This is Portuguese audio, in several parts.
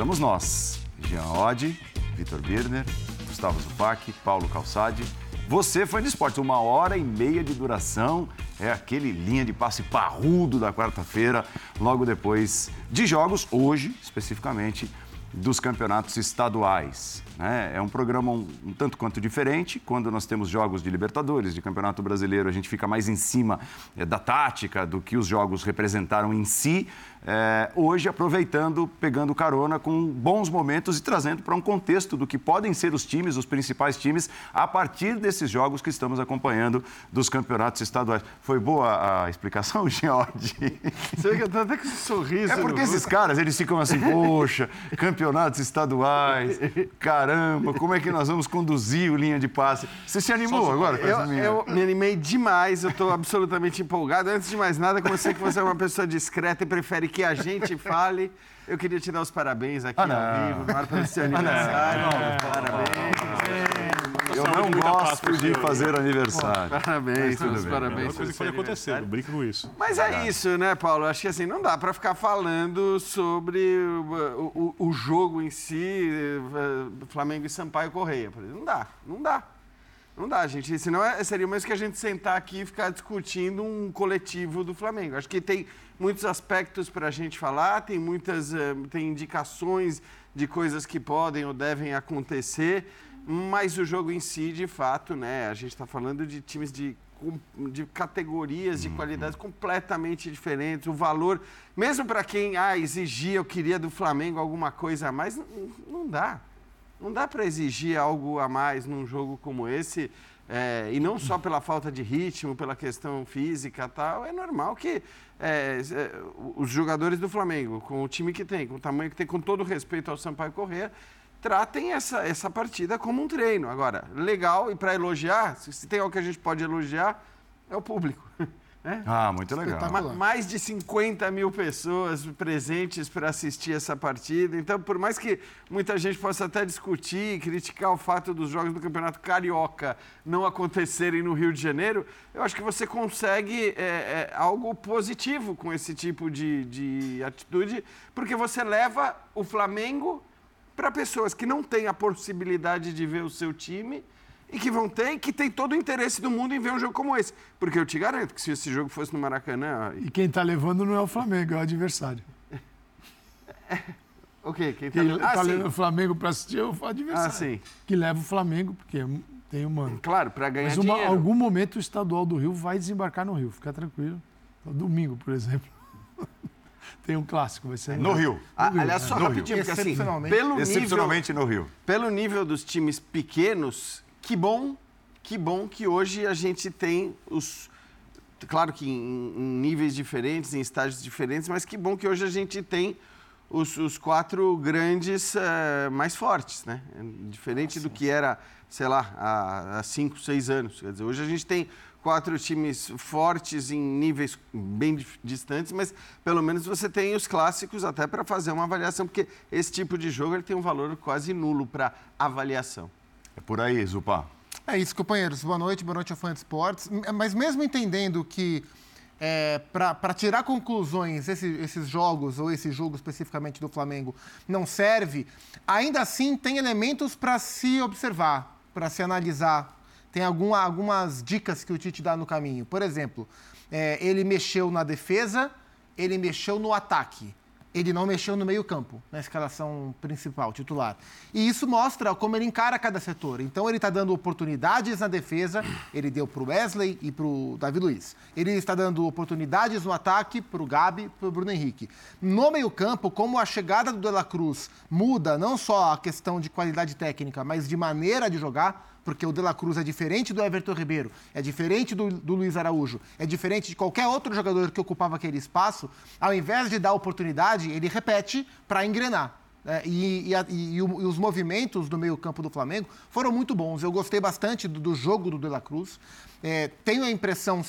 estamos nós, Jean Oddi, Vitor Birner, Gustavo Zupac, Paulo Calçade. Você foi no esporte, uma hora e meia de duração, é aquele linha de passe parrudo da quarta-feira, logo depois de jogos, hoje especificamente, dos campeonatos estaduais. Né? É um programa um, um, tanto quanto diferente. Quando nós temos jogos de Libertadores, de Campeonato Brasileiro, a gente fica mais em cima é, da tática, do que os jogos representaram em si é, hoje aproveitando, pegando carona com bons momentos e trazendo para um contexto do que podem ser os times, os principais times, a partir desses jogos que estamos acompanhando dos campeonatos estaduais. Foi boa a explicação, George? Você vê que eu tô até com esse sorriso. É porque esses caras, eles ficam assim, poxa, campeonatos estaduais, caramba, como é que nós vamos conduzir o linha de passe? Você se animou agora com eu, minha... eu me animei demais, eu estou absolutamente empolgado. Antes de mais nada, como eu sei que você é uma pessoa discreta e prefere que a gente fale. Eu queria te dar os parabéns aqui ah, ao vivo, ar pelo seu aniversário. Ah, não. Parabéns. Eu não gosto de fazer aniversário. Parabéns, tudo bem. parabéns. É uma coisa que pode acontecer, não brinca com isso. Mas é isso, né, Paulo? Acho que assim, não dá para ficar falando sobre o, o, o, jogo em si, eh, Flamengo e Sampaio Correia. Não dá, não dá. Não dá, gente. Senão é, seria mais que a gente sentar aqui e ficar discutindo um coletivo do Flamengo. Acho que tem muitos aspectos para a gente falar, tem muitas eh, tem indicações de coisas que podem ou devem acontecer, mas o jogo em si, de fato, né? A gente está falando de times de de categorias de uhum. qualidades completamente diferentes. O valor, mesmo para quem ah, exigia, eu queria do Flamengo alguma coisa a mais, não, não dá. Não dá para exigir algo a mais num jogo como esse, é, e não só pela falta de ritmo, pela questão física tal. É normal que é, os jogadores do Flamengo, com o time que tem, com o tamanho que tem, com todo respeito ao Sampaio Corrêa, tratem essa, essa partida como um treino. Agora, legal, e para elogiar, se tem algo que a gente pode elogiar, é o público. É? Ah, muito legal. Mais de 50 mil pessoas presentes para assistir essa partida. Então, por mais que muita gente possa até discutir, criticar o fato dos jogos do Campeonato Carioca não acontecerem no Rio de Janeiro, eu acho que você consegue é, é, algo positivo com esse tipo de, de atitude, porque você leva o Flamengo para pessoas que não têm a possibilidade de ver o seu time e que vão ter e que tem todo o interesse do mundo em ver um jogo como esse. Porque eu te garanto que se esse jogo fosse no Maracanã. E quem está levando não é o Flamengo, é o adversário. o quê? Quem está levando tá levando o Flamengo para assistir é o adversário. Ah, sim. Que leva o Flamengo, porque tem o mano. Claro, para ganhar Mas uma, dinheiro. algum momento o estadual do Rio vai desembarcar no Rio, fica tranquilo. Domingo, por exemplo. tem um clássico, vai ser. No Rio. Ah, aliás, só rapidinho, porque assim, pelo Excepcionalmente nível, no Rio. Pelo nível dos times pequenos, que bom, que bom que hoje a gente tem os. Claro que em, em níveis diferentes, em estágios diferentes, mas que bom que hoje a gente tem os, os quatro grandes uh, mais fortes, né? Diferente Nossa. do que era, sei lá, há, há cinco, seis anos. Quer dizer, hoje a gente tem quatro times fortes em níveis bem distantes, mas pelo menos você tem os clássicos até para fazer uma avaliação, porque esse tipo de jogo ele tem um valor quase nulo para avaliação. É por aí, Zupá. É isso, companheiros. Boa noite, boa noite ao Fã de Esportes. Mas mesmo entendendo que é, para tirar conclusões, esse, esses jogos, ou esse jogo especificamente do Flamengo, não serve, ainda assim tem elementos para se observar, para se analisar. Tem alguma, algumas dicas que o Tite dá no caminho. Por exemplo, é, ele mexeu na defesa, ele mexeu no ataque ele não mexeu no meio-campo, na escalação principal, titular. E isso mostra como ele encara cada setor. Então, ele está dando oportunidades na defesa, ele deu para o Wesley e para o Davi Luiz. Ele está dando oportunidades no ataque para o Gabi e para o Bruno Henrique. No meio-campo, como a chegada do De La Cruz muda não só a questão de qualidade técnica, mas de maneira de jogar, porque o De La Cruz é diferente do Everton Ribeiro, é diferente do, do Luiz Araújo, é diferente de qualquer outro jogador que ocupava aquele espaço, ao invés de dar oportunidade, ele repete para engrenar. É, e, e, e, os movimentos do meio-campo do Flamengo foram muito bons. Eu gostei bastante do, do jogo do De La Cruz. É, tenho a impressão,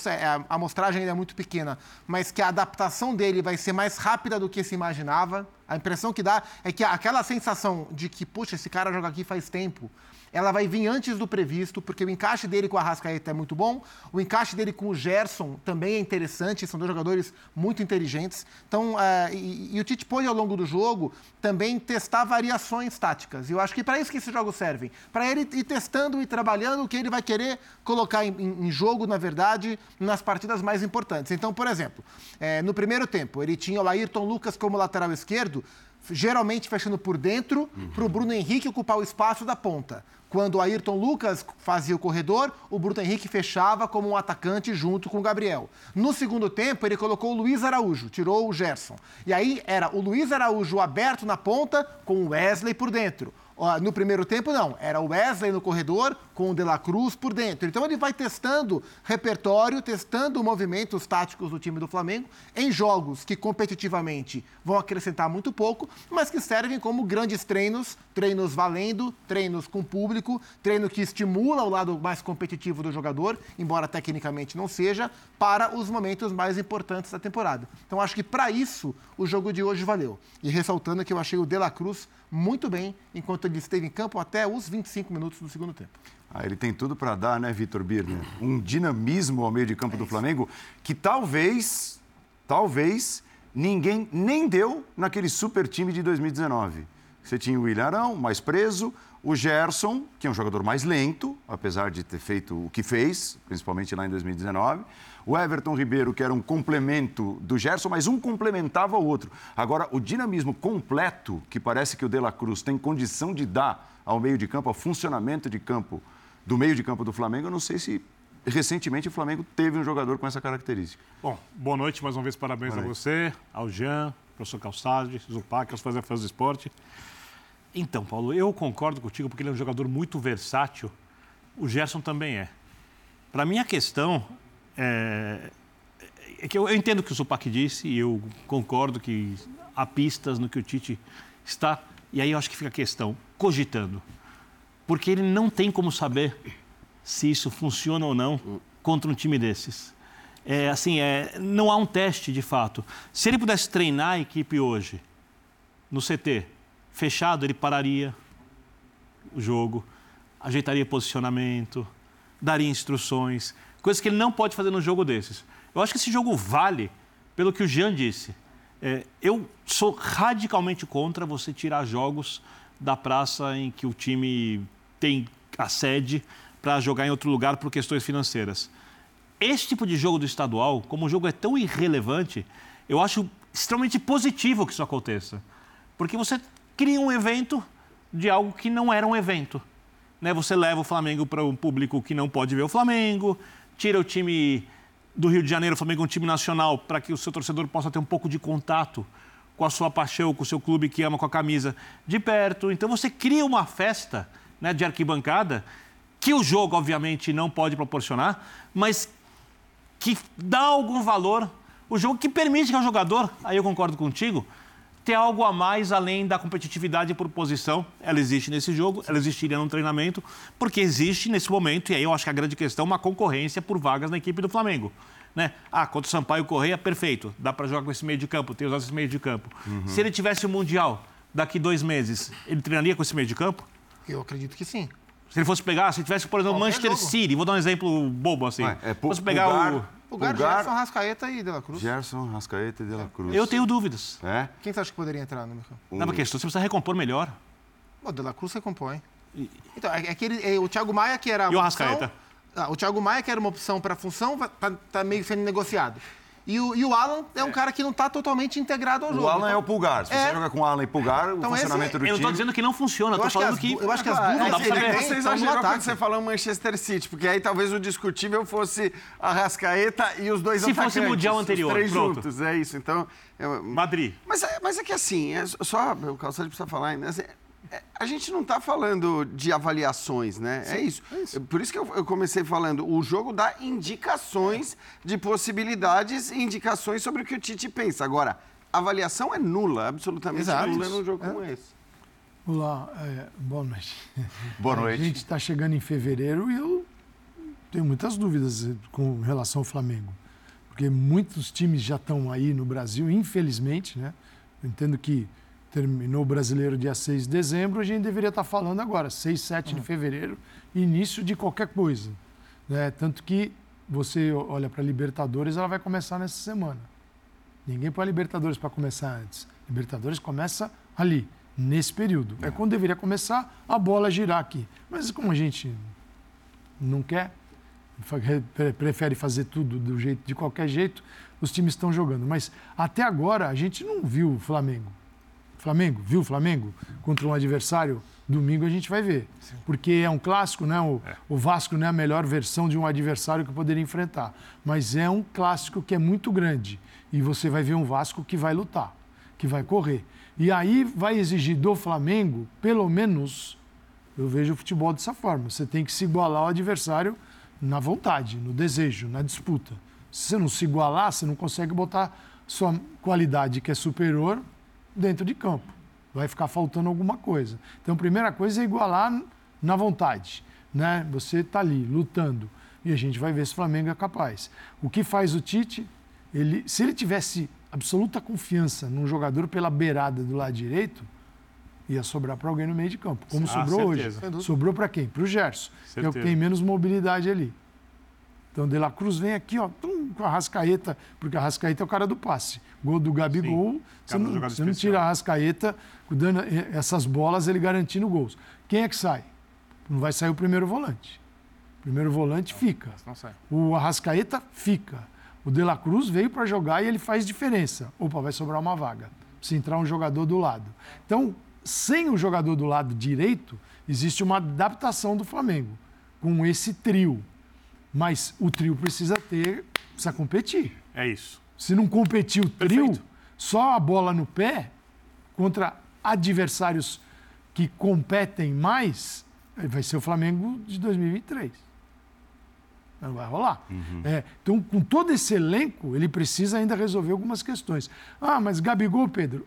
a amostragem ainda é muito pequena, mas que a adaptação dele vai ser mais rápida do que se imaginava. A impressão que dá é que aquela sensação de que, puxa, esse cara joga aqui faz tempo, ela vai vir antes do previsto, porque o encaixe dele com a Rascaeta é muito bom, o encaixe dele com o Gerson também é interessante, são dois jogadores muito inteligentes. Então, uh, e, e, o Tite pôde ao longo do jogo também testar variações táticas. E eu acho que para isso que esses jogos servem. Para ele ir testando e trabalhando o que ele vai querer colocar em, em jogo, na verdade, nas partidas mais importantes. Então, por exemplo, é, no primeiro tempo, ele tinha o Ayrton Lucas como lateral esquerdo, geralmente fechando por dentro, para o Bruno Henrique ocupar o espaço da ponta. Quando o Ayrton Lucas fazia o corredor, o Bruno Henrique fechava como um atacante junto com o Gabriel. No segundo tempo, ele colocou o Luiz Araújo, tirou o Gerson. E aí era o Luiz Araújo aberto na ponta com o Wesley por dentro. No primeiro tempo, não. Era o Wesley no corredor com o De La Cruz por dentro. Então, ele vai testando repertório, testando movimentos táticos do time do Flamengo em jogos que competitivamente vão acrescentar muito pouco, mas que servem como grandes treinos, treinos valendo, treinos com público, treino que estimula o lado mais competitivo do jogador, embora tecnicamente não seja, para os momentos mais importantes da temporada. Então, acho que para isso o jogo de hoje valeu. E ressaltando que eu achei o De La Cruz muito bem enquanto ele esteve em campo até os 25 minutos do segundo tempo. Ah, ele tem tudo para dar, né, Vitor Birner? Um dinamismo ao meio de campo é do Flamengo que talvez, talvez, ninguém nem deu naquele super time de 2019. Você tinha o William Arão, mais preso, o Gerson, que é um jogador mais lento, apesar de ter feito o que fez, principalmente lá em 2019 o Everton Ribeiro, que era um complemento do Gerson, mas um complementava o outro. Agora, o dinamismo completo, que parece que o De La Cruz tem condição de dar ao meio de campo, ao funcionamento de campo do meio de campo do Flamengo, eu não sei se recentemente o Flamengo teve um jogador com essa característica. Bom, boa noite mais uma vez, parabéns a você, ao Jean, professor Calçade, Zupac, aos fãs do esporte. Então, Paulo, eu concordo contigo porque ele é um jogador muito versátil. O Gerson também é. Para mim, a questão é, é que eu, eu, entendo o que o Supac disse e eu concordo que há pistas no que o Tite está. E aí eu acho que fica a questão, cogitando. Porque ele não tem como saber se isso funciona ou não contra um time desses. É, assim, é, não há um teste de fato. Se ele pudesse treinar a equipe hoje, no CT, fechado, ele pararia o jogo, ajeitaria posicionamento, daria instruções. Coisas que ele não pode fazer no jogo desses. Eu acho que esse jogo vale pelo que o Jean disse. É, eu sou radicalmente contra você tirar jogos da praça em que o time tem a sede para jogar em outro lugar por questões financeiras. Esse tipo de jogo do estadual, como o jogo é tão irrelevante, eu acho extremamente positivo que isso aconteça. Porque você cria um evento de algo que não era um evento. Né? Você leva o Flamengo para um público que não pode ver o Flamengo, tira o time do Rio de Janeiro, o Flamengo é um time nacional, para que o seu torcedor possa ter um pouco de contato com a sua paixão, com o seu clube que ama, com a camisa de perto. Então você cria uma festa né, de arquibancada que o jogo, obviamente, não pode proporcionar, mas que dá algum valor. O jogo que permite que o jogador, aí eu concordo contigo, ter algo a mais além da competitividade por posição. Ela existe nesse jogo, ela existiria no treinamento, porque existe nesse momento, e aí eu acho que a grande questão, uma concorrência por vagas na equipe do Flamengo. Né? Ah, contra o Sampaio Correia, perfeito, dá para jogar com esse meio de campo, tem usado esse meio de campo. Uhum. Se ele tivesse o Mundial daqui dois meses, ele treinaria com esse meio de campo? Eu acredito que sim. Se ele fosse pegar, se tivesse, por exemplo, Qualquer Manchester jogo. City, vou dar um exemplo bobo assim. Ué, é, fosse pegar o o Lugar, Gerson, Rascaeta e De La Cruz. Gerson, Rascaeta e De La Cruz. Eu tenho dúvidas. É? Quem você acha que poderia entrar no mercado? Não, porque você precisa recompor melhor. O De La Cruz recompõe. E... Então, é, é que ele, é, o Thiago Maia, que era. E o Rascaeta? Ah, o Thiago Maia, que era uma opção para a função, tá, tá meio sendo negociado. E o, e o Alan é um é. cara que não está totalmente integrado ao jogo. O Alan então, é o Pulgar. Se é. você joga com o Alan e Pulgar, então, o funcionamento do time... Eu não estou dizendo que não funciona, eu estou falando que, que... Eu acho que as duas... Não dá pra saber. Você exagerou quando você falou Manchester City, porque aí talvez o discutível fosse a Rascaeta e os dois Se atacantes. Se fosse o Mundial anterior, os três pronto. juntos, é isso. Então... Eu... Madrid. Mas, é, mas é que assim, é só... O Calçado precisa falar ainda. Assim, é, a gente não está falando de avaliações, né? Sim, é, isso. é, isso. Por isso que eu, eu, comecei falando, o jogo dá indicações de possibilidades e indicações sobre o que o Tite pensa. Agora, avaliação é nula, absolutamente Exato. nula num jogo é. como esse. Olá, é, boa noite. Boa noite. A gente está chegando em fevereiro e eu tenho muitas dúvidas com relação ao Flamengo. Porque muitos times já estão aí no Brasil, infelizmente, né? Eu entendo que terminou o brasileiro dia 6 de dezembro, a gente deveria estar falando agora, 6, 7 de uhum. fevereiro, início de qualquer coisa. Né? Tanto que você olha para a Libertadores, ela vai começar nessa semana. Ninguém põe a Libertadores para começar antes. Libertadores começa ali, nesse período. É quando deveria começar a bola girar aqui. Mas como a gente não quer, prefere fazer tudo do jeito de qualquer jeito, os times estão jogando. Mas até agora a gente não viu o Flamengo. Flamengo, viu Flamengo contra um adversário? Domingo a gente vai ver. Sim. Porque é um clássico, né? O, é. o Vasco não é a melhor versão de um adversário que poderia enfrentar. Mas é um clássico que é muito grande. E você vai ver um Vasco que vai lutar, que vai correr. E aí vai exigir do Flamengo, pelo menos, eu vejo o futebol dessa forma. Você tem que se igualar ao adversário na vontade, no desejo, na disputa. Se você não se igualar, você não consegue botar sua qualidade, que é superior, dentro de campo. Vai ficar faltando alguma coisa. Então, a primeira coisa é igualar na vontade. Né? Você está ali, lutando. E a gente vai ver se o Flamengo é capaz. O que faz o Tite? Ele, se ele tivesse absoluta confiança num jogador pela beirada do lado direito, ia sobrar para alguém no meio de campo, como ah, sobrou certeza. hoje. Sobrou para quem? Para o Gerson, que é o que tem menos mobilidade ali. Então, De La Cruz vem aqui, ó, tum, com a Rascaeta, porque a Rascaeta é o cara do passe. Gol do Gabigol, Sim, você, não, você não, tira a Rascaeta dando essas bolas, ele garantindo gols. Quem é que sai? Não vai sair o primeiro volante. O primeiro volante não, fica. Não sai. O Arrascaeta fica. O De La Cruz veio para jogar e ele faz diferença. Opa, vai sobrar uma vaga. Se entrar um jogador do lado. Então, sem o jogador do lado direito, existe uma adaptação do Flamengo com esse trio. Mas o trio precisa ter, precisa competir. É isso. Se não competir o trio, Perfeito. só a bola no pé contra adversários que competem mais, vai ser o Flamengo de 2023. Não vai rolar. Uhum. É, então, com todo esse elenco, ele precisa ainda resolver algumas questões. Ah, mas Gabigol, Pedro.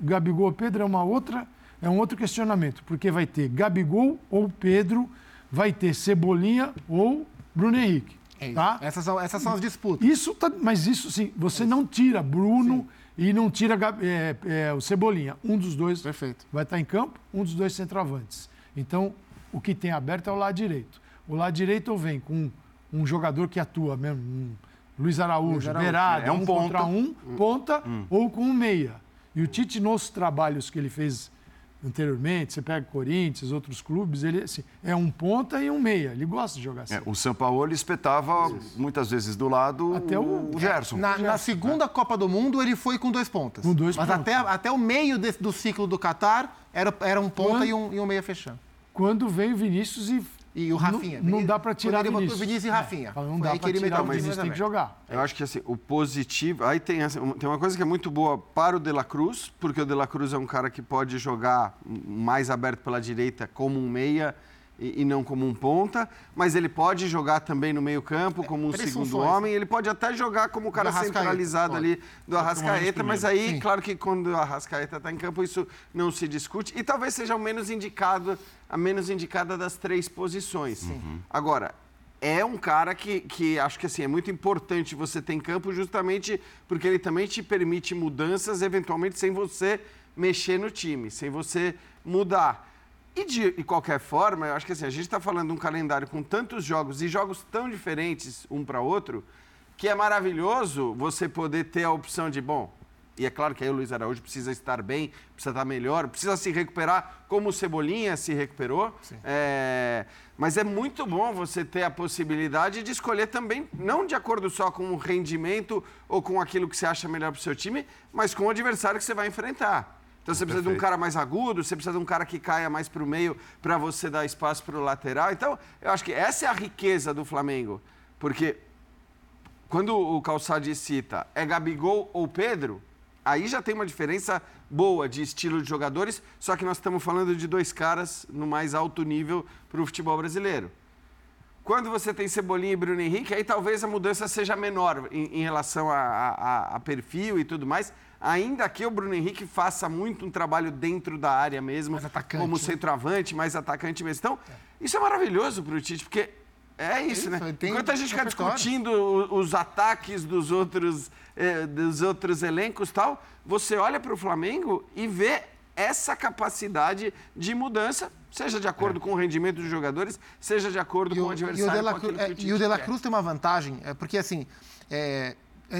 Gabigol, Pedro é uma outra, é um outro questionamento, porque vai ter Gabigol ou Pedro, vai ter Cebolinha ou Bruno Henrique. É tá? essas, são, essas são as disputas. Isso tá, mas isso sim, você é não tira Bruno sim. e não tira é, é, o Cebolinha. Um dos dois Perfeito. vai estar em campo, um dos dois centroavantes. Então, o que tem aberto é o lado direito. O lado direito vem com um jogador que atua mesmo, um Luiz Araújo, beirada, é um, um contra um, hum. ponta hum. ou com um meia. E o Tite, nos trabalhos que ele fez anteriormente, você pega Corinthians, outros clubes, ele assim, é um ponta e um meia. Ele gosta de jogar assim. É, o São Paulo espetava Isso. muitas vezes do lado Até o, o Gerson. Na, na, segunda Copa do Mundo, ele foi com dois pontas. Com dois Mas pontas. Até, até o meio desse, do ciclo do Qatar, era, era um ponta quando, e, um, e um meia fechando. Quando veio Vinícius e e o Rafinha. Não, não dá para tirar ele Vinícius. Vinícius e Rafinha. É, não dá para tirar o Vinícius, tem que jogar. Eu acho que assim, o positivo... Aí tem, tem uma coisa que é muito boa para o De La Cruz, porque o De La Cruz é um cara que pode jogar mais aberto pela direita como um meia e, e, não como um ponta, mas ele pode jogar também no meio-campo é, como um segundo funções. homem. Ele pode até jogar como o cara centralizado ali do Arrascaeta, mas aí, Sim. claro que quando o Arrascaeta está em campo, isso não se discute. E talvez seja o menos indicado, a menos indicada das três posições. Uhum. Agora, é um cara que, que acho que assim, é muito importante você ter em campo justamente porque ele também te permite mudanças, eventualmente, sem você mexer no time, sem você mudar. E de, de, qualquer forma, eu acho que assim, a gente está falando de um calendário com tantos jogos e jogos tão diferentes um para outro, que é maravilhoso você poder ter a opção de, bom, e é claro que aí o Luiz Araújo precisa estar bem, precisa estar melhor, precisa se recuperar como o Cebolinha se recuperou. É, mas é muito bom você ter a possibilidade de escolher também, não de acordo só com o rendimento ou com aquilo que você acha melhor para o seu time, mas com o adversário que você vai enfrentar. Então você precisa Perfeito. de um cara mais agudo, você precisa de um cara que caia mais para o meio para você dar espaço para o lateral. Então, eu acho que essa é a riqueza do Flamengo. Porque quando o Calçade cita é Gabigol ou Pedro, aí já tem uma diferença boa de estilo de jogadores, só que nós estamos falando de dois caras no mais alto nível para o futebol brasileiro. Quando você tem Cebolinha e Bruno Henrique, aí talvez a mudança seja menor em, em relação a, a, a perfil e tudo mais, Ainda que o Bruno Henrique faça muito um trabalho dentro da área mesmo, como né? centroavante, mais atacante mesmo. Então, é. isso é maravilhoso para o Tite, porque é isso, né? Enquanto a gente fica discutindo os ataques dos outros, eh, dos outros elencos tal, você olha para o Flamengo e vê essa capacidade de mudança, seja de acordo é. com o rendimento dos jogadores, seja de acordo e com o, adversário. E o De La, Cruz, é, o Cruz tem uma vantagem, é porque assim, é,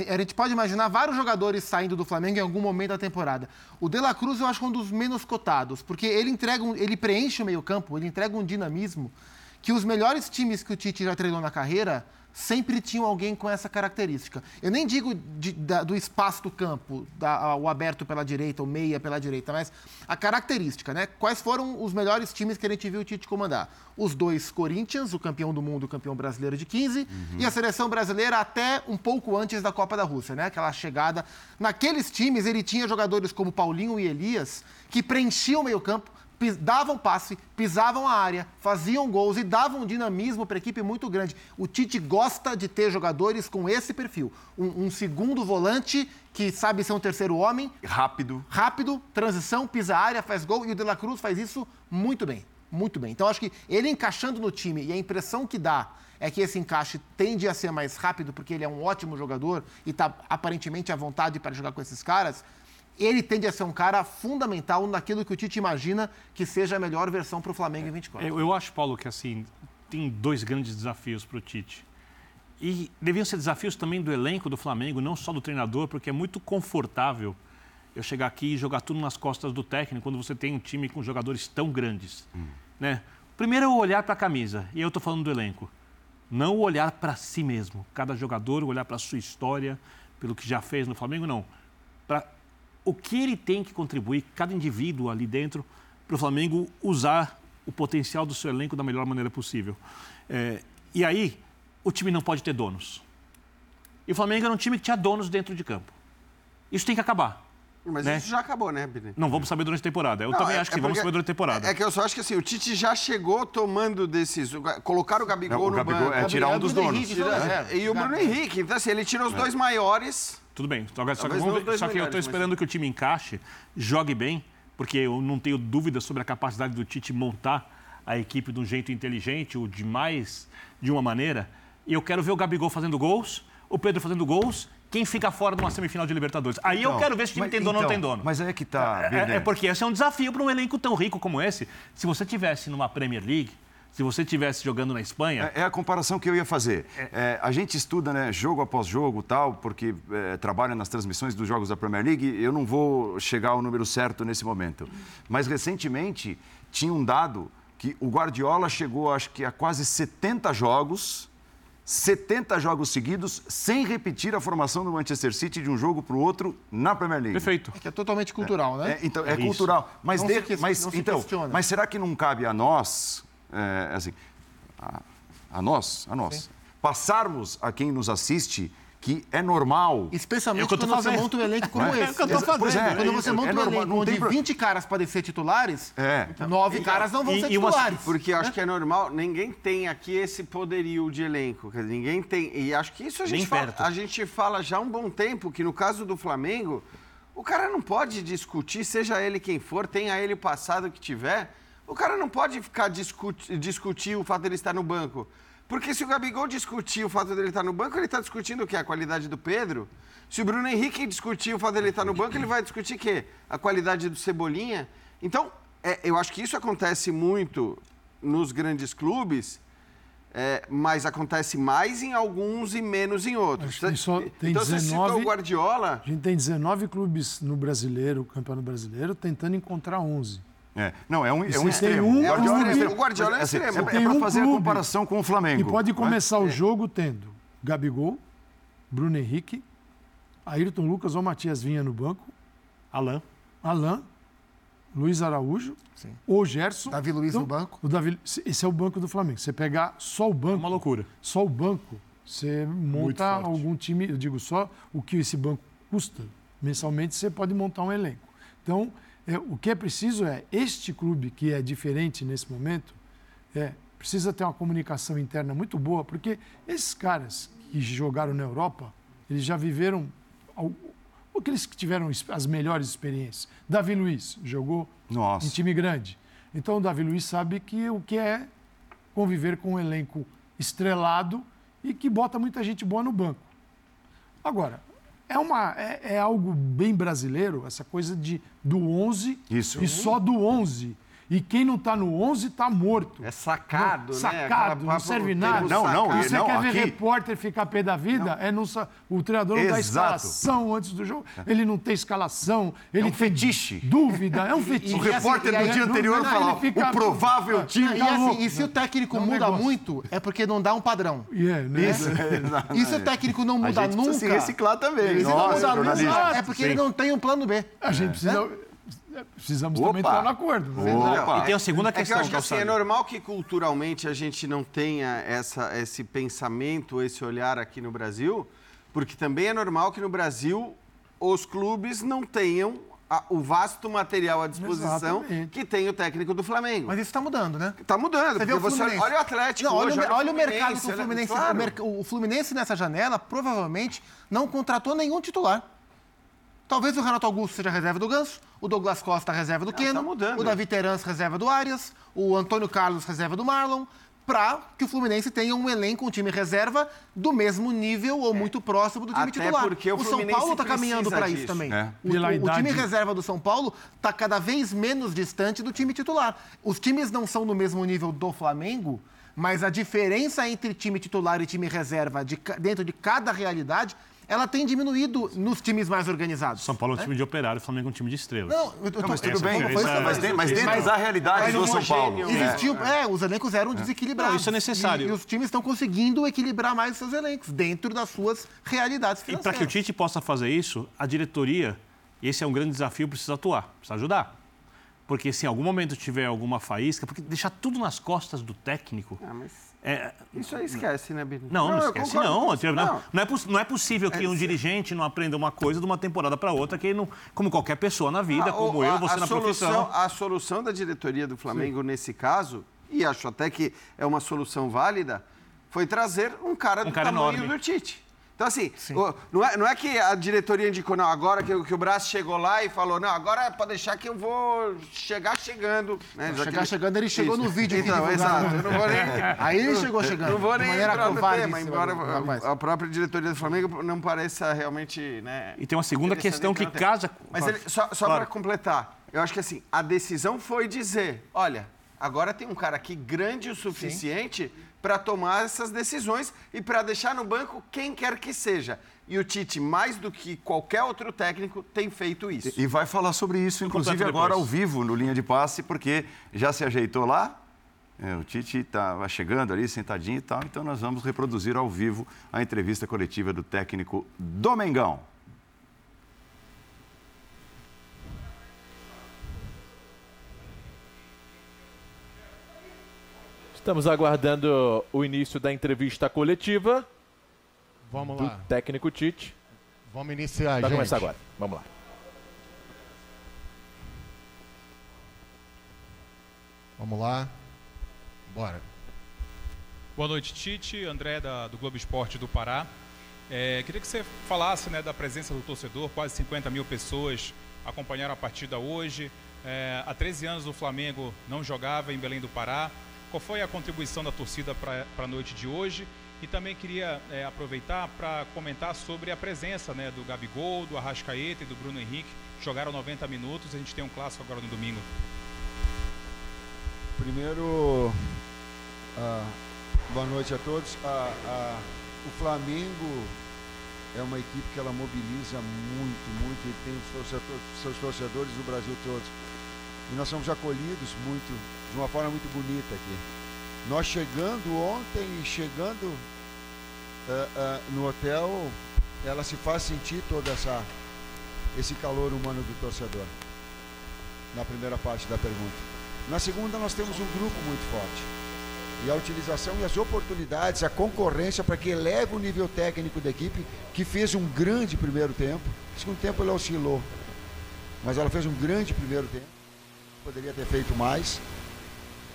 a gente pode imaginar vários jogadores saindo do Flamengo em algum momento da temporada. O De La Cruz eu acho um dos menos cotados, porque ele entrega, um, ele preenche o meio-campo, ele entrega um dinamismo que os melhores times que o Tite já treinou na carreira sempre tinham alguém com essa característica. Eu nem digo de, da, do espaço do campo, da, o aberto pela direita, o meia pela direita, mas a característica, né? Quais foram os melhores times que a gente viu o Tite comandar? Os dois Corinthians, o campeão do mundo, o campeão brasileiro de 15, uhum. e a seleção brasileira até um pouco antes da Copa da Rússia, né? Aquela chegada. Naqueles times, ele tinha jogadores como Paulinho e Elias, que preenchiam o meio-campo, davam passe, pisavam a área, faziam gols e davam um dinamismo para a equipe muito grande. O Tite gosta de ter jogadores com esse perfil. Um, um, segundo volante que sabe ser um terceiro homem. Rápido. Rápido, transição, pisa a área, faz gol. E o De La Cruz faz isso muito bem. Muito bem. Então, acho que ele encaixando no time e a impressão que dá é que esse encaixe tende a ser mais rápido porque ele é um ótimo jogador e está aparentemente à vontade para jogar com esses caras ele tende a ser um cara fundamental naquilo que o Tite imagina que seja a melhor versão para o Flamengo em 24. Eu, eu acho, Paulo, que assim tem dois grandes desafios para o Tite. E deviam ser desafios também do elenco do Flamengo, não só do treinador, porque é muito confortável eu chegar aqui e jogar tudo nas costas do técnico quando você tem um time com jogadores tão grandes. Hum. Né? Primeiro é o olhar para a camisa, e eu estou falando do elenco. Não o olhar para si mesmo. Cada jogador olhar para a sua história, pelo que já fez no Flamengo, não. Para o que ele tem que contribuir, cada indivíduo ali dentro, para o Flamengo usar o potencial do seu elenco da melhor maneira possível. É, e aí, o time não pode ter donos. E o Flamengo era um time que tinha donos dentro de campo. Isso tem que acabar. Mas né? isso já acabou, né, Bini? Não vamos saber durante a temporada. Eu não, também é, acho que é vamos saber durante a temporada. É que eu só acho que assim, o Tite já chegou tomando decisões. Colocar o Gabigol não, o no Gabigol banco. É tirar um dos donos. Henrique, tira, é, e o Bruno Henrique. Então, assim, ele tira os é. dois maiores. Tudo bem. Só, só que, vamos, só que eu estou esperando mas... que o time encaixe, jogue bem, porque eu não tenho dúvida sobre a capacidade do Tite montar a equipe de um jeito inteligente, ou de mais de uma maneira. E eu quero ver o Gabigol fazendo gols, o Pedro fazendo gols quem fica fora de uma semifinal de Libertadores. Aí então, eu quero ver se o time mas, tem dono então, ou não então, tem dono. Mas é que tá. É, é, porque esse é um desafio para um elenco tão rico como esse. Se você tivesse numa Premier League, se você tivesse jogando na Espanha. É, é a comparação que eu ia fazer. É. é, a gente estuda, né, jogo após jogo tal, porque é, trabalha nas transmissões dos jogos da Premier League. Eu não vou chegar ao número certo nesse momento. Mas recentemente tinha um dado que o Guardiola chegou, acho que a quase 70 jogos 70 jogos seguidos sem repetir a formação do Manchester City de um jogo para o outro na Premier League. Perfeito. É que é totalmente cultural, é, né? É, então, é, é cultural. Mas, de, se, mas, então, mas será que não cabe a nós, é, assim, a, a, nós, a nós, Sim. passarmos a quem nos assiste que é normal. Especialmente é quando você monta um elenco como é? esse. É o que eu tô fazendo. É, quando você monta é um normal, elenco onde pro... 20 caras podem ser titulares, é. 9 então, caras não vão e, ser titulares. Uma... Porque acho que é normal, ninguém tem aqui esse poderio de elenco. Ninguém tem. E acho que isso a gente, fala, a gente fala já há um bom tempo, que no caso do Flamengo, o cara não pode discutir, seja ele quem for, tenha ele passado que tiver, o cara não pode ficar discutir, discutir o fato dele estar no banco. Porque se o Gabigol discutir o fato dele estar no banco, ele está discutindo o quê? A qualidade do Pedro? Se o Bruno Henrique discutir o fato dele estar no banco, ele vai discutir o quê? A qualidade do Cebolinha? Então, é, eu acho que isso acontece muito nos grandes clubes, é, mas acontece mais em alguns e menos em outros. Que só tem então, 19, você citou o Guardiola... A gente tem 19 clubes no brasileiro, campeonato brasileiro, tentando encontrar 11. É. Não, é um, é um extremo. Um, é um Guardiola é O Guardiola é assim, extremo. É, é para fazer a comparação com o Flamengo. E pode começar o jogo tendo Gabigol, Bruno Henrique, Ayrton Lucas ou Matias Vinha no banco, Alain, Alain, Luiz Araújo, Sim. ou Gerson. Davi Luiz então, no banco. O Davi, esse é o banco do Flamengo. Você pegar só o banco. É uma loucura. Só o banco, você monta algum time. Eu digo só o que esse banco custa mensalmente, você pode montar um elenco. Então, é, o que é preciso é, este clube que é diferente nesse momento, é, precisa ter uma comunicação interna muito boa, porque esses caras que jogaram na Europa, eles já viveram aqueles que tiveram as melhores experiências. Davi Luiz jogou Nossa. em time grande. Então o Davi Luiz sabe que o que é conviver com um elenco estrelado e que bota muita gente boa no banco. Agora, é, uma, é, é, algo bem brasileiro, essa coisa de, do 11 Isso. e só do 11. E quem não está no 11 está morto. É sacado, não, né? Sacado, não serve nada. um Não, não, e Você não, quer ver aqui- repórter ficar pé da vida? É não, o treinador não dá Exato. escalação antes do jogo. Ele não tem escalação. Ele um tem fetiche. Dúvida. É um fetiche. O repórter e do dia não- anterior não, fala fica- o provável time. E, Tá assim, e se o técnico É um muda negócio. muito, é porque não dá um padrão. E é, né? Isso. E se o técnico não A muda gente nunca. se reciclar também. Se não muda nunca, é porque ele não tem um plano B. A gente precisa. Precisamos também Opa. entrar no acordo. Né? Opa. E tem a segunda É que eu questão, acho que assim, é normal que culturalmente a gente não tenha essa, esse pensamento, esse olhar aqui no Brasil, porque também é normal que no Brasil os clubes não tenham a- o vasto material à disposição Exatamente. que tem o técnico do Flamengo. Mas isso está mudando, né? Tá mudando, Você vê porque o você olha o Atlético Não, olha, hoje, o, olha o mercado do olha- Fluminense. claro. O, merc- o Fluminense nessa janela provavelmente não contratou nenhum titular. Talvez o Renato Augusto seja reserva do Ganso, o Douglas Costa reserva do tá Keno, mudando. o Davi Terans reserva do Arias, o Antônio Carlos reserva do Marlon, para que o Fluminense tenha um elenco, um time reserva do mesmo nível ou muito próximo do time Até titular. porque o São Fluminense Paulo está caminhando para isso também. É. O, o- o time reserva do São Paulo está cada vez menos distante do time titular. Os times não são no mesmo nível do Flamengo, mas a diferença entre time titular e time reserva de dentro de cada realidade, ela tem diminuído nos times mais organizados. São Paulo é um time de operário, o Flamengo é um time de estrelas. Não, eu, tô- Não, mas tudo bem, foi- isso foi- é- mas, tem- mas Isso dentro é- da realidade mas do São homogêneo, Paulo. né? Existiu, é. os elencos eram desequilibrados. Não, isso é necessário. E, e os times estão conseguindo equilibrar mais seus elencos dentro das suas realidades E financeiras. para que o Tite possa fazer isso, a diretoria, e esse é um grande desafio, precisa atuar, precisa ajudar. Porque se em algum momento tiver alguma faísca, porque deixar tudo nas costas do técnico. Ah, mas É, isso aí esquece, né, Bino? não, não, eu esquece, não. Não, não, é, não é possível que um dirigente não aprenda uma coisa de uma temporada para outra, que ele não, como qualquer pessoa na vida, Ah, como o- eu, a- você a na solução, profissão. A solução da diretoria do Flamengo nesse caso, e acho até que é uma solução válida, foi trazer um cara do cara tamanho enorme. do Tite. Então, assim, o- não, é, não é que a diretoria indicou, não, agora que, o- que o Braço chegou lá e falou, não, agora pode deixar que eu vou chegar chegando. Né? Que Chegar chegando, ele chegou no vídeo Então, exato. Eu não vou nem... Aí ele chegou chegando. Não vou nem entrar no tema, embora rapaz. a, a própria diretoria do Flamengo não pareça realmente... Né, E tem uma segunda questão que casa. Mas ele- só, só Claro. para completar, eu acho que assim, a decisão foi dizer, olha, agora tem um cara aqui grande o suficiente para tomar essas decisões e para deixar no banco quem quer que seja. E o Tite, mais do que qualquer outro técnico, tem feito isso. E vai falar sobre isso, inclusive agora ao vivo, no Linha de Passe, porque já se ajeitou lá. É, o Tite estava chegando ali, sentadinho e tal. Então nós vamos reproduzir ao vivo a entrevista coletiva do técnico Domengão. Estamos aguardando o início da entrevista coletiva Vamos do lá. técnico Tite. Vamos iniciar, Vai gente. começar agora. Vamos lá. Vamos lá. Bora. Boa noite, Tite. André, da- do Globo Esporte do Pará. É, queria que você falasse né, da presença do torcedor, quase 50 mil pessoas acompanharam a partida hoje. É, há 13 anos o Flamengo não jogava em Belém do Pará. Qual foi a contribuição da torcida para a noite de hoje? E também queria é, aproveitar para comentar sobre a presença né, do Gabigol, do Arrascaeta e do Bruno Henrique. Jogaram 90 minutos, a gente tem um clássico agora no domingo. Primeiro, ah, boa noite a todos. Ah, ah, o Flamengo é uma equipe que ela mobiliza muito, muito e tem os torcedor- seus torcedores do Brasil todos. E nós somos acolhidos muito, de uma forma muito bonita aqui. Nós chegando ontem e chegando ah, ah, no hotel, ela se faz sentir toda essa esse calor humano do torcedor. Na primeira parte da pergunta. Na segunda, nós temos um grupo muito forte. E a utilização e as oportunidades, a concorrência para que eleve o nível técnico da equipe, que fez um grande primeiro tempo. Segundo tempo ele oscilou, mas ela fez um grande primeiro tempo. Poderia ter feito mais.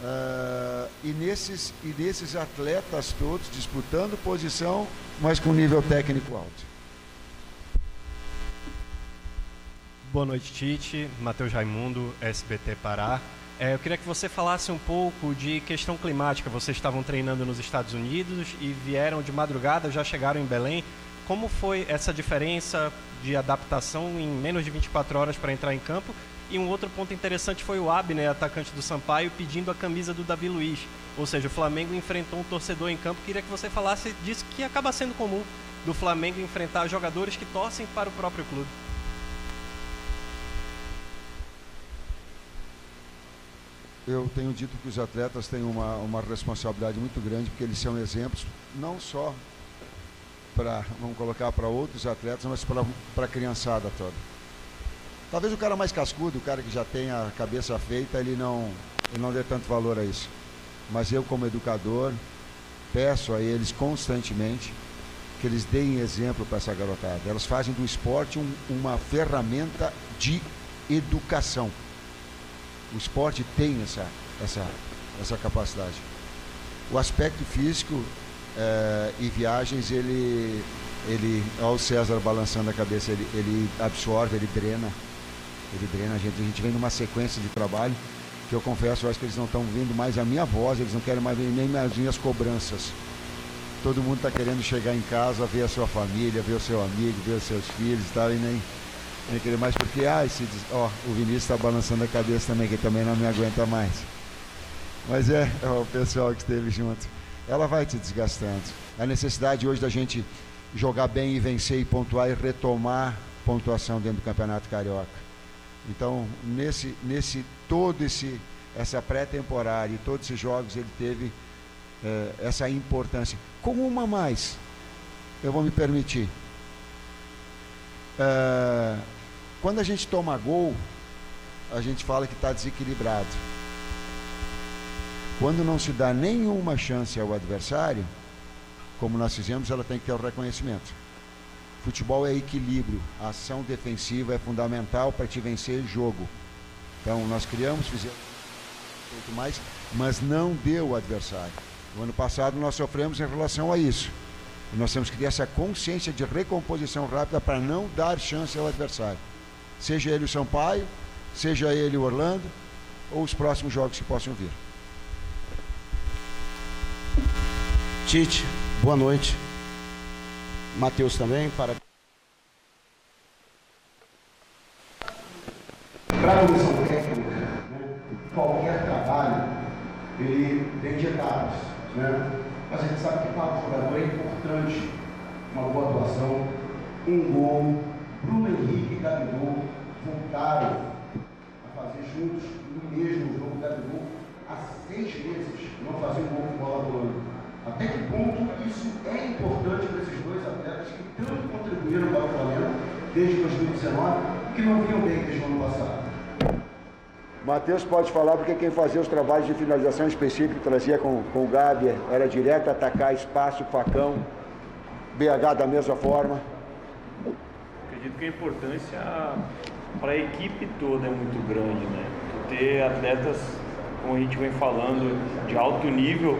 Ah, e, nesses, e nesses atletas todos disputando posição, mas com nível técnico alto. Boa noite, Tite. Matheus Raimundo, SBT Pará. É, eu queria que você falasse um pouco de questão climática. Vocês estavam treinando nos Estados Unidos e vieram de madrugada, já chegaram em Belém. Como foi essa diferença de adaptação em menos de 24 horas para entrar em campo? E um outro ponto interessante foi o Abner, atacante do Sampaio, pedindo a camisa do Davi Luiz. Ou seja, o Flamengo enfrentou um torcedor em campo. Queria que você falasse disso que acaba sendo comum do Flamengo enfrentar jogadores que torcem para o próprio clube. Eu tenho dito que os atletas têm uma, uma responsabilidade muito grande, porque eles são exemplos, não só para, vamos colocar, para outros atletas, mas para a criançada toda. Talvez o cara mais cascudo, o cara que já tem a cabeça feita, ele não, ele não dê tanto valor a isso. Mas eu, como educador, peço a eles constantemente que eles deem exemplo para essa garotada. Elas fazem do esporte um, uma ferramenta de educação. O esporte tem essa, essa, essa capacidade. O aspecto físico é, e viagens, ele, ele, olha o César balançando a cabeça, ele, ele absorve, ele drena. Ele drena a gente. A gente vem numa sequência de trabalho que eu confesso, eu acho que eles não estão vendo mais a minha voz, eles não querem mais ver nem as minhas cobranças. Todo mundo está querendo chegar em casa, ver a sua família, ver o seu amigo, ver os seus filhos e tal, e nem, nem querer mais, porque, ah, esse, ó, o Vinícius está balançando a cabeça também, que também não me aguenta mais. Mas é, é o pessoal que esteve junto. Ela vai te desgastando. A necessidade hoje da gente jogar bem e vencer e pontuar e retomar pontuação dentro do Campeonato Carioca. Então, nesse, nesse todo esse essa pré-temporada e todos esses jogos ele teve é, essa importância. Com uma mais, eu vou me permitir. É, quando a gente toma gol, a gente fala que está desequilibrado. Quando não se dá nenhuma chance ao adversário, como nós fizemos, ela tem que ter o reconhecimento. Futebol é equilíbrio. A ação defensiva é fundamental para te vencer jogo. Então nós criamos, fizemos muito mais, mas não deu o adversário. No ano passado nós sofremos em relação a isso. E nós temos que ter essa consciência de recomposição rápida para não dar chance ao adversário. Seja ele o Sampaio, seja ele o Orlando, ou os próximos jogos que possam vir. Tite, boa noite. Matheus também, para. Comissão técnica, né, qualquer trabalho, ele de etapas. Né? Mas a gente sabe que para o jogador é importante uma boa atuação, um gol. Bruno Henrique e Gabigol voltaram a fazer juntos no mesmo jogo. Gabigol há seis meses não fazia um gol com bola rolando. Até que ponto isso é importante para esses dois atletas que tanto contribuíram para o Flamengo desde 2019 e que não vinham bem desde o ano passado? Matheus pode falar porque quem fazia os trabalhos de finalização específico trazia com, com o Gabi, era direto atacar espaço, facão, BH da mesma forma. Acredito que a importância para a equipe toda é muito grande, né? Ter atletas, como a gente vem falando, de alto nível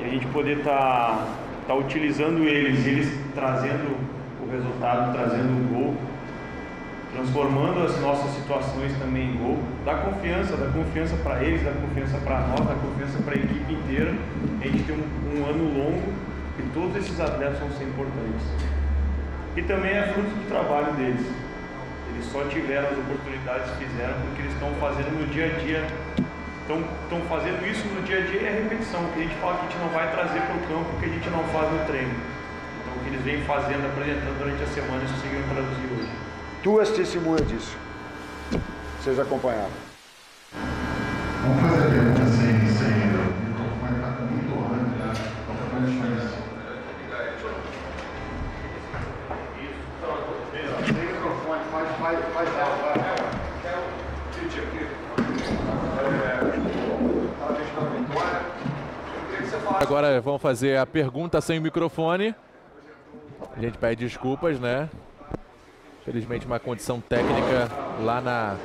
e a gente poder estar tá, tá utilizando eles, eles trazendo o resultado, trazendo o gol, transformando as nossas situações também em gol, dá confiança, dá confiança para eles, dá confiança para nós, dá confiança para a equipe inteira. A gente tem um, um ano longo e todos esses atletas vão ser importantes. E também é fruto do trabalho deles. Eles só tiveram as oportunidades que fizeram porque eles estão fazendo no dia a dia estão fazendo isso no dia a dia e é repetição, que a gente fala que a gente não vai trazer para o campo que a gente não faz no treino. Então o que eles vêm fazendo, apresentando durante a semana, isso conseguiram traduzir hoje. Duas testemunhas disso. Vocês acompanharam. Vamos fazer a pergunta sem, sem o microfone está muito longe microfone, faz, faz, faz alto, vai. Agora vamos fazer a pergunta sem o microfone. A gente pede desculpas, né? Felizmente uma condição técnica lá, na,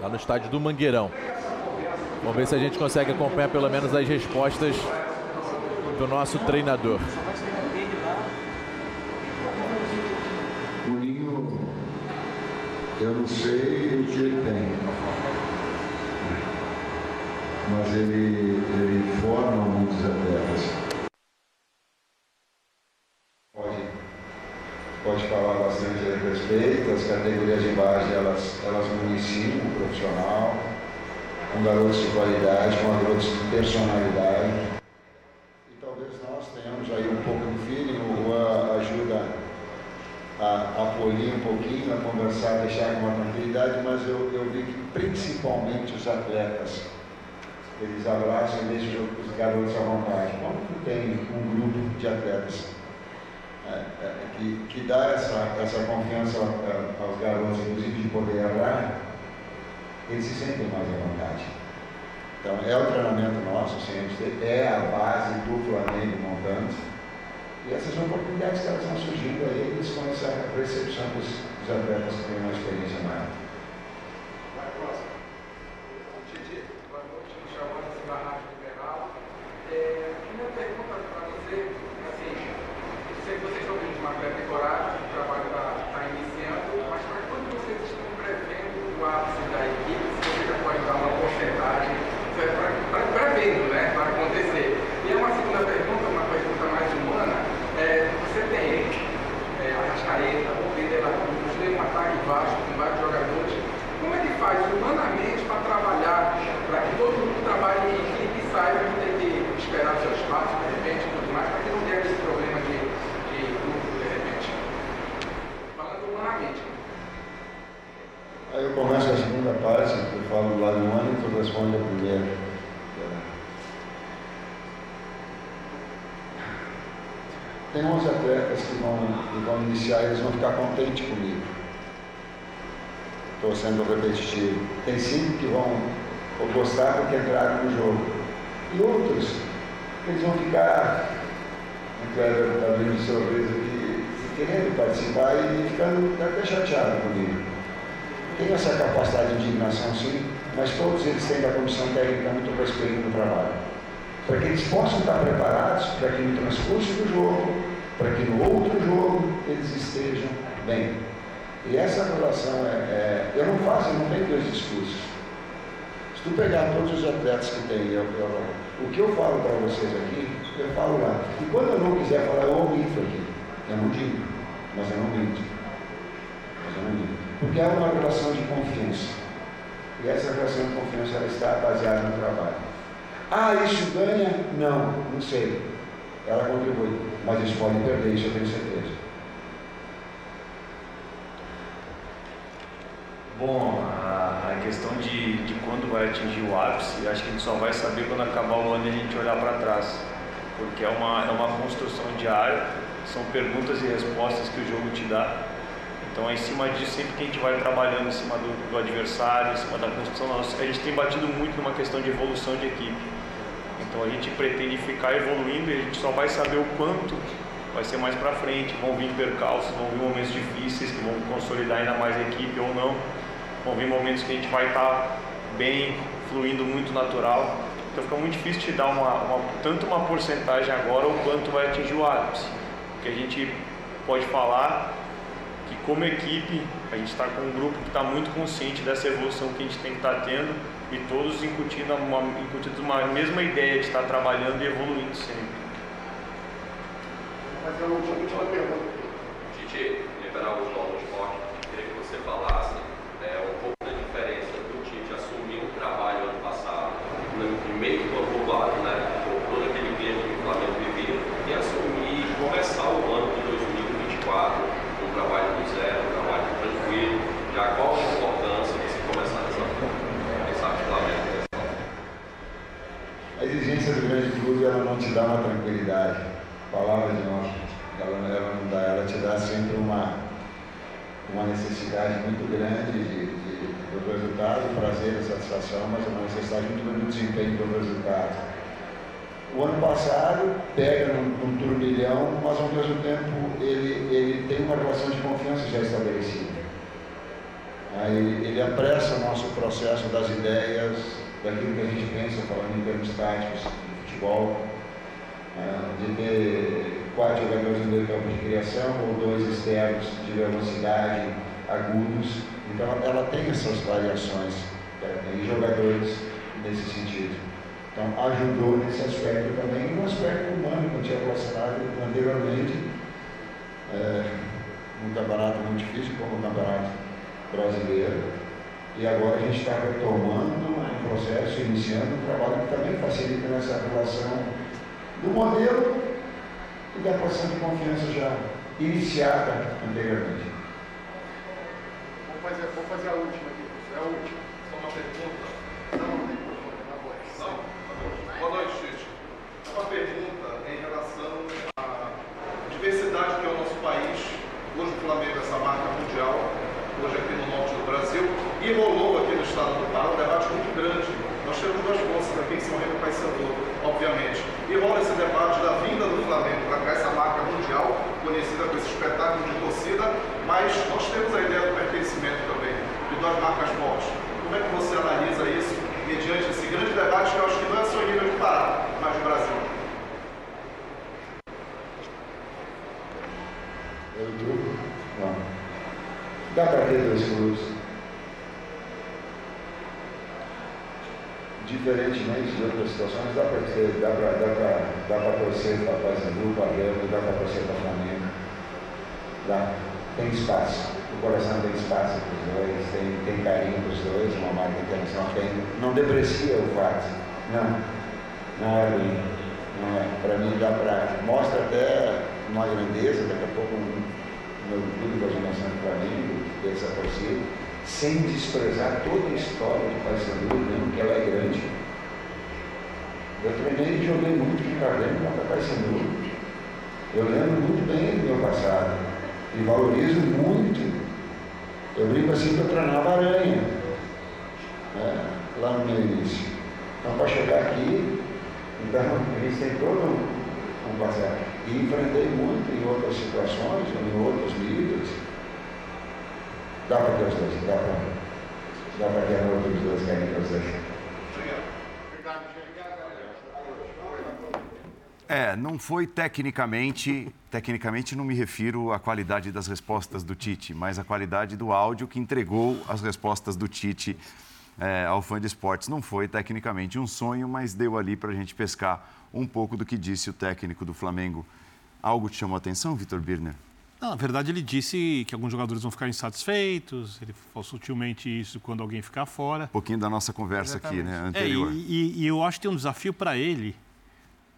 lá no estádio do Mangueirão. Vamos ver se a gente consegue acompanhar pelo menos as respostas do nosso treinador. O Ninho, eu não sei o que ele tem mas ele forma muitos atletas. Pode, pode falar bastante aí feito, as categorias de base elas, elas municiam profissional, com garotos de qualidade, com garotos de personalidade. E talvez nós tenhamos aí um pouco de feeling, o Juan ajuda a, polir um pouquinho, a conversar, deixar com uma tranquilidade, mas eu, eu vi que principalmente os atletas, eles abraçam e deixam os garotos à vontade. Quando tem um grupo de atletas que, que dá essa, essa confiança aos garotos, inclusive de poder errar, eles se sentem mais à vontade. Então, é o treinamento nosso, sempre, é a base do Flamengo montando. E essas oportunidades que elas estão surgindo aí, eles com essa percepção dos, dos atletas que têm uma experiência maior. faz humanamente para trabalhar, para que todo mundo trabalhe em equipe e saiba que tem que esperar o seu espaço, de repente, e tudo mais, para que não tenha esse problema de, de grupo, de repente. Falando humanamente. Aí eu começo a segunda parte, eu falo lá lado humano e tu responde a primeira. Tem 11 atletas que vão, que vão iniciar e eles vão ficar contentes comigo sendo repetitivo. Tem cinco que vão gostar porque entraram no jogo. E outros, eles vão ficar, o Cleber está abrindo sorriso aqui, querendo participar e ficando até chateado comigo. Tem essa capacidade de indignação sim, mas todos eles têm da comissão técnica muito respeito no trabalho. Para que eles possam estar preparados para que no transcurso do jogo, para que no outro jogo eles estejam bem. E essa relação é, é, Eu não faço, não tenho dois discursos. Se tu pegar todos os atletas que tem, eu, eu, o que eu falo para vocês aqui, eu falo lá. E quando eu não quiser falar, eu omito aqui. Eu não digo, mas eu não minto. Mas eu não digo. Porque é uma relação de confiança. E essa relação de confiança ela está baseada no trabalho. Ah, isso ganha? Não, não sei. Ela contribui. Mas isso pode perder, isso eu tenho certeza. Bom, a, questão de, de quando vai atingir o ápice, acho que a gente só vai saber quando acabar o ano e a gente olhar para trás. Porque é uma, é uma construção diária, são perguntas e respostas que o jogo te dá. Então, é em cima disso, sempre que a gente vai trabalhando em cima do, do adversário, em cima da construção, nossa, a gente tem batido muito numa questão de evolução de equipe. Então, a gente pretende ficar evoluindo e a gente só vai saber o quanto vai ser mais para frente. Vão vir percalços, vão vir momentos difíceis que vão consolidar ainda mais a equipe ou não vão vir momentos que a gente vai estar tá bem, fluindo muito natural. Então fica muito difícil te dar uma, uma, tanto uma porcentagem agora ou quanto vai atingir o ápice. Porque a gente pode falar que como equipe a gente está com um grupo que está muito consciente dessa evolução que a gente tem que estar tá tendo e todos incutindo uma, incutindo uma mesma ideia de estar trabalhando e evoluindo sempre. Vou fazer uma última pergunta. Titi, liberar o João do Esporte, queria que você falasse é, um pouco da diferença do Tite assumir o trabalho ano passado, no meio do ano né, por todo aquele tempo que o Flamengo vivia, e assumir e começar o ano de 2024 um trabalho do zero, um trabalho tranquilo. Já qual a importância de se começar dessa forma? Pensar que o Flamengo A exigência do grande clube ela não te dá uma tranquilidade. Palavra de nós, ela, ela não dá, ela te dá sempre uma uma necessidade muito grande de, de, do resultado, prazer, satisfação, mas uma necessidade muito grande do desempenho do resultado. O ano passado pega num, num turbilhão, mas ao mesmo tempo ele, ele tem uma relação de confiança já estabelecida. Aí ele apressa o nosso processo das ideias, daquilo que a gente pensa, falando em termos táticos, de futebol, né, de ter quatro jogadores no meio campo de criação ou dois externos de velocidade agudos. Então ela tem essas variações é, em jogadores nesse sentido. Então ajudou nesse aspecto também, no aspecto humano que eu tinha relacionado anteriormente. É, num campeonato muito difícil como o campeonato brasileiro. E agora a gente está retomando um processo, iniciando um trabalho que também facilita nessa relação do modelo e da relação de confiança já iniciada anteriormente. Vou fazer, vou fazer a última aqui, é a última. Só uma pergunta. Não, não tem microfone, na voz. Não? Boa noite, Tite. Uma pergunta em relação à diversidade que é o nosso país. Hoje o Flamengo é essa marca mundial, hoje aqui no norte do Brasil, e rolou aqui no estado do Pará um debate muito grande. Nós temos duas forças aqui em São Remo e obviamente. E rola esse debate da vinda do Flamengo para cá, essa marca mundial, conhecida com esse espetáculo de torcida, mas nós temos a ideia do pertencimento também, de duas marcas fortes. Como é que você analisa isso mediante esse grande debate que eu acho que não é só em nível de Brasil? Eu grupo? Não. Dá para ter dois clubes. Diferentemente de outras situações, dá para ter, dá para dá pra, dá pra torcer para Paysandu, para Grêmio, dá para torcer para Flamengo. Dá. Tem espaço. O coração tem espaço para os dois, tem, tem carinho para os dois, uma marca internacional tem. Não deprecia o fato. Não. Não é. Para mim dá para. Mostra até uma grandeza, daqui a pouco um, no clube da dimensão do Flamengo, dessa torcida, sem desprezar toda a história de Paysandu, mesmo que ela é grande. Eu treinei e joguei muito de Carvalho contra Paysandu. Eu lembro muito bem do meu passado e valorizo muito. Eu brinco assim que eu treinava aranha, né, lá no meu início. Então, para chegar aqui, então, gente tem todo um, passado. E enfrentei muito em outras situações, em outros níveis. Dá para ter os dois, dá para. Dá para ter outros dois que os dois. É, não foi tecnicamente. Tecnicamente, não me refiro à qualidade das respostas do Tite, mas à qualidade do áudio que entregou as respostas do Tite é, ao fã de esportes. Não foi tecnicamente um sonho, mas deu ali para a gente pescar um pouco do que disse o técnico do Flamengo. Algo te chamou a atenção, Vitor Birner? Não, na verdade, ele disse que alguns jogadores vão ficar insatisfeitos. Ele falou sutilmente isso quando alguém ficar fora. Um pouquinho da nossa conversa aqui, né, anterior. É, e, e eu acho que tem um desafio para ele,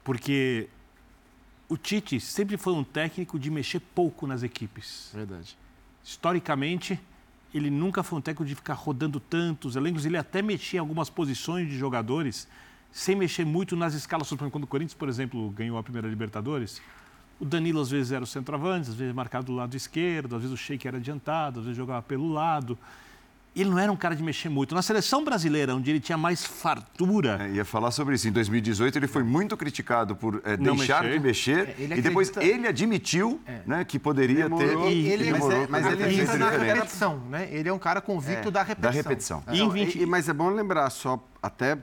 porque o Tite sempre foi um técnico de mexer pouco nas equipes. Verdade. Historicamente, ele nunca foi um técnico de ficar rodando tantos elencos. Ele até mexia em algumas posições de jogadores, sem mexer muito nas escalas. Quando o Corinthians, por exemplo, ganhou a primeira Libertadores, o Danilo às vezes era o centroavante, às vezes marcado do lado esquerdo, às vezes o Sheik era adiantado, às vezes jogava pelo lado. Ele não era um cara de mexer muito. Na seleção brasileira, onde ele tinha mais fartura. É, ia falar sobre isso. Em 2018, ele foi muito criticado por é, deixar mexer. de mexer. É, ele e depois acredita- ele admitiu né, que poderia Demorou. ter. E ele- mas demorou é- mas pra ele acredita sido na repetição, né? Ele é um cara convicto da repetição. Da repetição. E em Não, 20 e- mas é bom lembrar, só até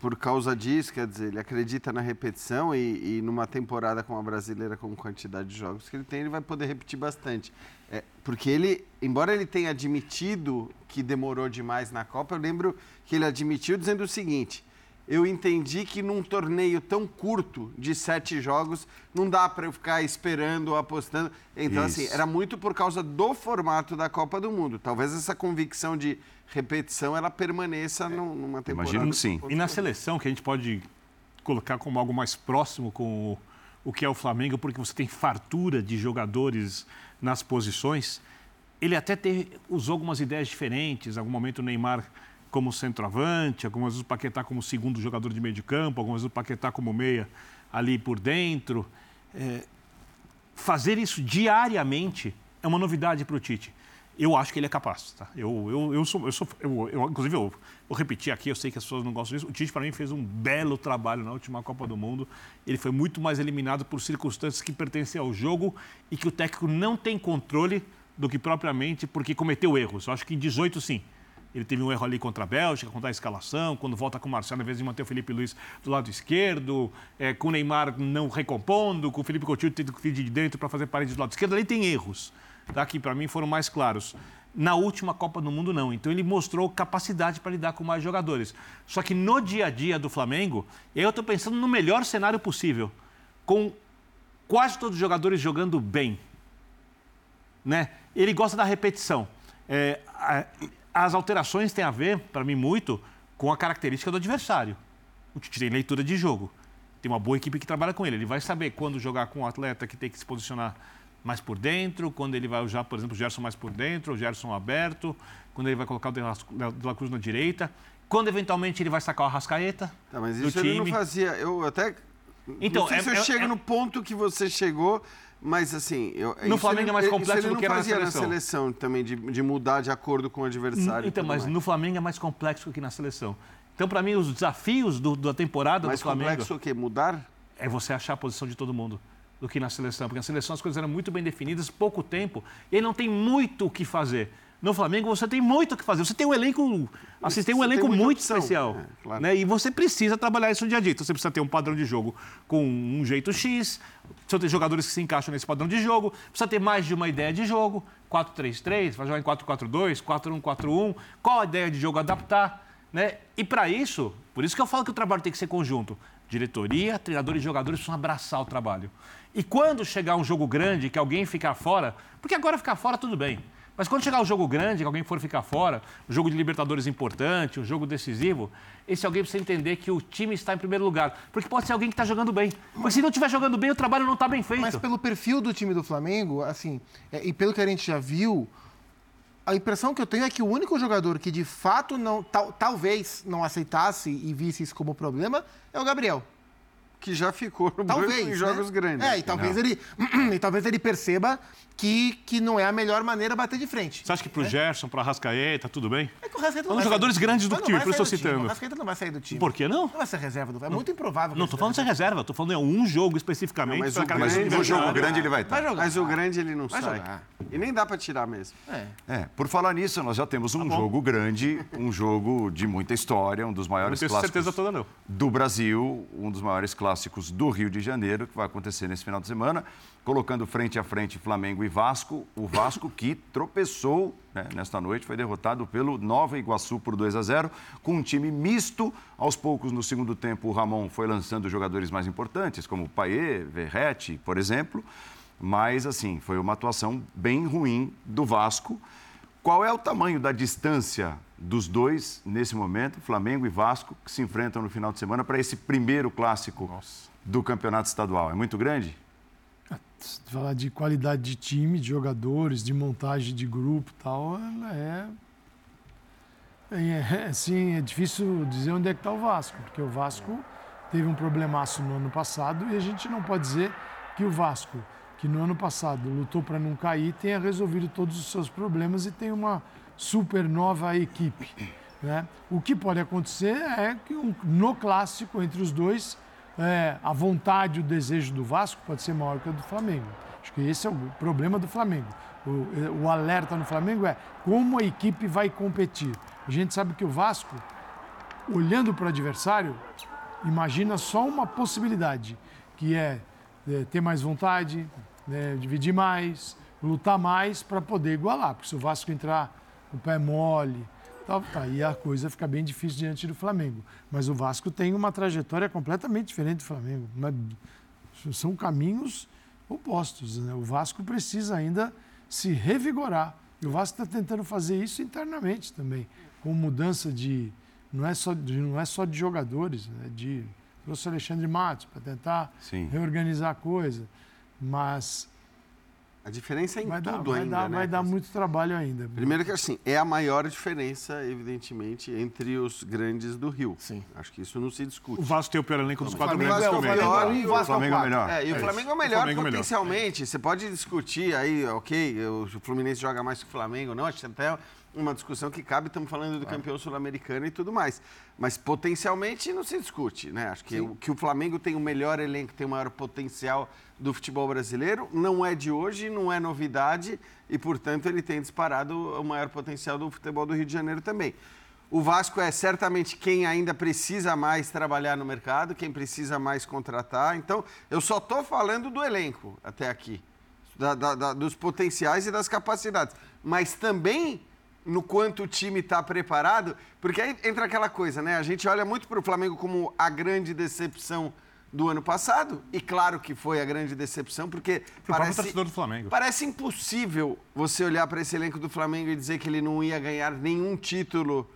por causa disso, quer dizer, ele acredita na repetição e, e numa temporada como a brasileira, com quantidade de jogos que ele tem, ele vai poder repetir bastante. É, porque ele, embora ele tenha admitido que demorou demais na Copa, eu lembro que ele admitiu dizendo o seguinte: eu entendi que num torneio tão curto de sete jogos não dá para eu ficar esperando ou apostando. Então, Isso. assim, era muito por causa do formato da Copa do Mundo. Talvez essa convicção de repetição ela permaneça num- numa temporada. Imagino que sim. E na seleção, que a gente pode colocar como algo mais próximo com o, o que é o Flamengo, porque você tem fartura de jogadores nas posições, ele até te- usou algumas ideias diferentes. Em algum momento o Neymar como centroavante, algumas vezes o Paquetá como segundo jogador de meio de campo, algumas vezes o Paquetá como meia ali por dentro. É, fazer isso diariamente é uma novidade para o Tite. Eu acho que ele é capaz, tá? Eu, eu, eu sou, eu sou eu, eu, inclusive, eu vou repetir aqui, eu sei que as pessoas não gostam disso. O Tite, para mim, fez um belo trabalho na última Copa do Mundo. Ele foi muito mais eliminado por circunstâncias que pertencem ao jogo e que o técnico não tem controle do que propriamente porque cometeu erros. Eu acho que em 18, sim. Ele teve um erro ali contra a Bélgica, contra a escalação, quando volta com o Marcelo, ao invés de manter o Felipe Luiz do lado esquerdo, é, com o Neymar não recompondo, com o Felipe Coutinho tendo que de dentro para fazer parede do lado esquerdo. Ali tem erros, tá? que para mim foram mais claros. Na última Copa do Mundo, não. Então ele mostrou capacidade para lidar com mais jogadores. Só que no dia a dia do Flamengo, eu estou pensando no melhor cenário possível, com quase todos os jogadores jogando bem né? Ele gosta da repetição. É, as alterações têm a ver, para mim, muito com a característica do adversário. O Tite tem leitura de jogo. Tem uma boa equipe que trabalha com ele. Ele vai saber quando jogar com um atleta que tem que se posicionar mais por dentro, quando ele vai usar, por exemplo, o Gerson mais por dentro, o Gerson aberto, quando ele vai colocar o De La, Cruz na direita, quando eventualmente ele vai sacar o Arrascaeta Tá, mas isso ele não fazia. Eu até. Então, não sei é- se eu é- chego é- no ponto que você chegou, mas assim. Eu, No Flamengo ele- é mais complexo ele do não que na fazia seleção. na seleção também, de, de mudar de acordo com o adversário. Então, mas mais. no Flamengo é mais complexo que na seleção. Então, para mim, os desafios do- da temporada Mais do Flamengo... complexo o quê? Mudar? É você achar a posição de todo mundo do que na seleção. Porque na seleção as coisas eram muito bem definidas, pouco tempo, e aí não tem muito o que fazer. No Flamengo você tem muito o que fazer. Você tem um elenco, assim, tem um tem elenco muita muito opção. especial. É, claro. né? E você precisa trabalhar isso no dia a dia. Então você precisa ter um padrão de jogo com um jeito X, precisa ter jogadores que se encaixam nesse padrão de jogo, precisa ter mais de uma ideia de jogo, 4-3-3, vai jogar em 4-4-2, 4-1-4-1, qual a ideia de jogo adaptar. Né? E para isso, por isso que eu falo que o trabalho tem que ser conjunto. Diretoria, treinadores e jogadores precisam abraçar o trabalho. E quando chegar um jogo grande, que alguém ficar fora, porque agora ficar fora tudo bem. Mas quando chegar o jogo grande, que alguém for ficar fora, um jogo de Libertadores importante, um jogo decisivo, esse alguém precisa entender que o time está em primeiro lugar. Porque pode ser alguém que está jogando bem. Porque se não estiver jogando bem, o trabalho não está bem feito. Mas pelo perfil do time do Flamengo, assim, é, e pelo que a gente já viu, a impressão que eu tenho é que o único jogador que de fato não, tal- talvez não aceitasse e visse isso como problema é o Gabriel. Que já ficou no talvez, banco em né? jogos grandes. É, e talvez, Não. ele, e talvez ele perceba que, que não é a melhor maneira bater de frente. Você acha que pro Gerson, pro Arrascaeta, tudo bem? É que o Rascaeta São não vai jogadores sair- grandes do Mas não time, por isso eu estou citando. O Rascaeta não vai sair do time. Por que não? Não vai ser reserva do É muito improvável. que Não, ele tô falando de ser seja reserva, tô falando em um jogo especificamente. Mas pra o cada grande, adversário. Vai jogar. Mas o grande ele não Vai sai. jogar. E nem dá pra tirar mesmo. É, por falar nisso, nós já temos Tá um jogo grande, um jogo de muita história, um dos maiores clássicos certeza toda, não. do Brasil, um dos maiores clássicos do Rio de Janeiro, que vai acontecer nesse final de semana, colocando frente a frente Flamengo e Vasco. O Vasco que tropeçou né, nesta noite, foi derrotado pelo Nova Iguaçu por 2 a 0, com um time misto. Aos poucos, no segundo tempo, o Ramon foi lançando jogadores mais importantes, como Paê, Verrete, por exemplo. Mas, assim, foi uma atuação bem ruim do Vasco. Qual é o tamanho da distância dos dois nesse momento, Flamengo e Vasco, que se enfrentam no final de semana para esse primeiro clássico do campeonato estadual? É muito grande? Se falar de qualidade de time, de jogadores, de montagem de grupo e tal, é. É, assim, é difícil dizer onde é que está o Vasco, porque o Vasco teve um problemaço no ano passado e a gente não pode dizer que o Vasco, que no ano passado lutou para não cair, tenha resolvido todos os seus problemas e tem uma super nova equipe. Né? O que pode acontecer é que um- no clássico entre os dois, é, a vontade e o desejo do Vasco pode ser maior que a do Flamengo. Acho que esse é o problema do Flamengo. O, o alerta no Flamengo é como a equipe vai competir. A gente sabe que o Vasco, olhando para o adversário, imagina só uma possibilidade, que é, é, ter mais vontade, né, dividir mais, lutar mais para poder igualar. Porque se o Vasco entrar o pé mole, tal, tá, aí a coisa fica bem difícil diante do Flamengo. Mas o Vasco tem uma trajetória completamente diferente do Flamengo. Mas são caminhos opostos. Né? O Vasco precisa ainda se revigorar. E o Vasco está tentando fazer isso internamente também, com mudança de. Não é só de, não é só de jogadores, né? de. Trouxe o Alexandre Matos para tentar Sim. reorganizar a coisa. Mas. A diferença é em vai dar, tudo vai ainda, dar, né? Vai dar muito trabalho ainda. Primeiro que assim, é a maior diferença, evidentemente, entre os grandes do Rio. Sim. Acho que isso não se discute. O Vasco tem o pior elenco dos quatro Flamengo grandes é o melhor e o Flamengo é o melhor. É, e o É Flamengo é o melhor O Flamengo é o melhor. potencialmente. Você pode discutir aí, ok, o Fluminense joga mais que o Flamengo, não, acho que até uma discussão que cabe, estamos falando do campeão sul-americano e tudo mais. Mas potencialmente não se discute, né? Acho que o, que o Flamengo tem o melhor elenco, tem o maior potencial do futebol brasileiro, não é de hoje, não é novidade e, portanto, ele tem disparado o maior potencial do futebol do Rio de Janeiro também. O Vasco é certamente quem ainda precisa mais trabalhar no mercado, quem precisa mais contratar. Então, eu só estou falando do elenco até aqui, da- da- da- dos potenciais e das capacidades. Mas também no quanto o time está preparado, porque aí entra aquela coisa, né? A gente olha muito para o Flamengo como a grande decepção do ano passado. E claro que foi a grande decepção, porque parece, do Flamengo. parece impossível você olhar para esse elenco do Flamengo e dizer que ele não ia ganhar nenhum título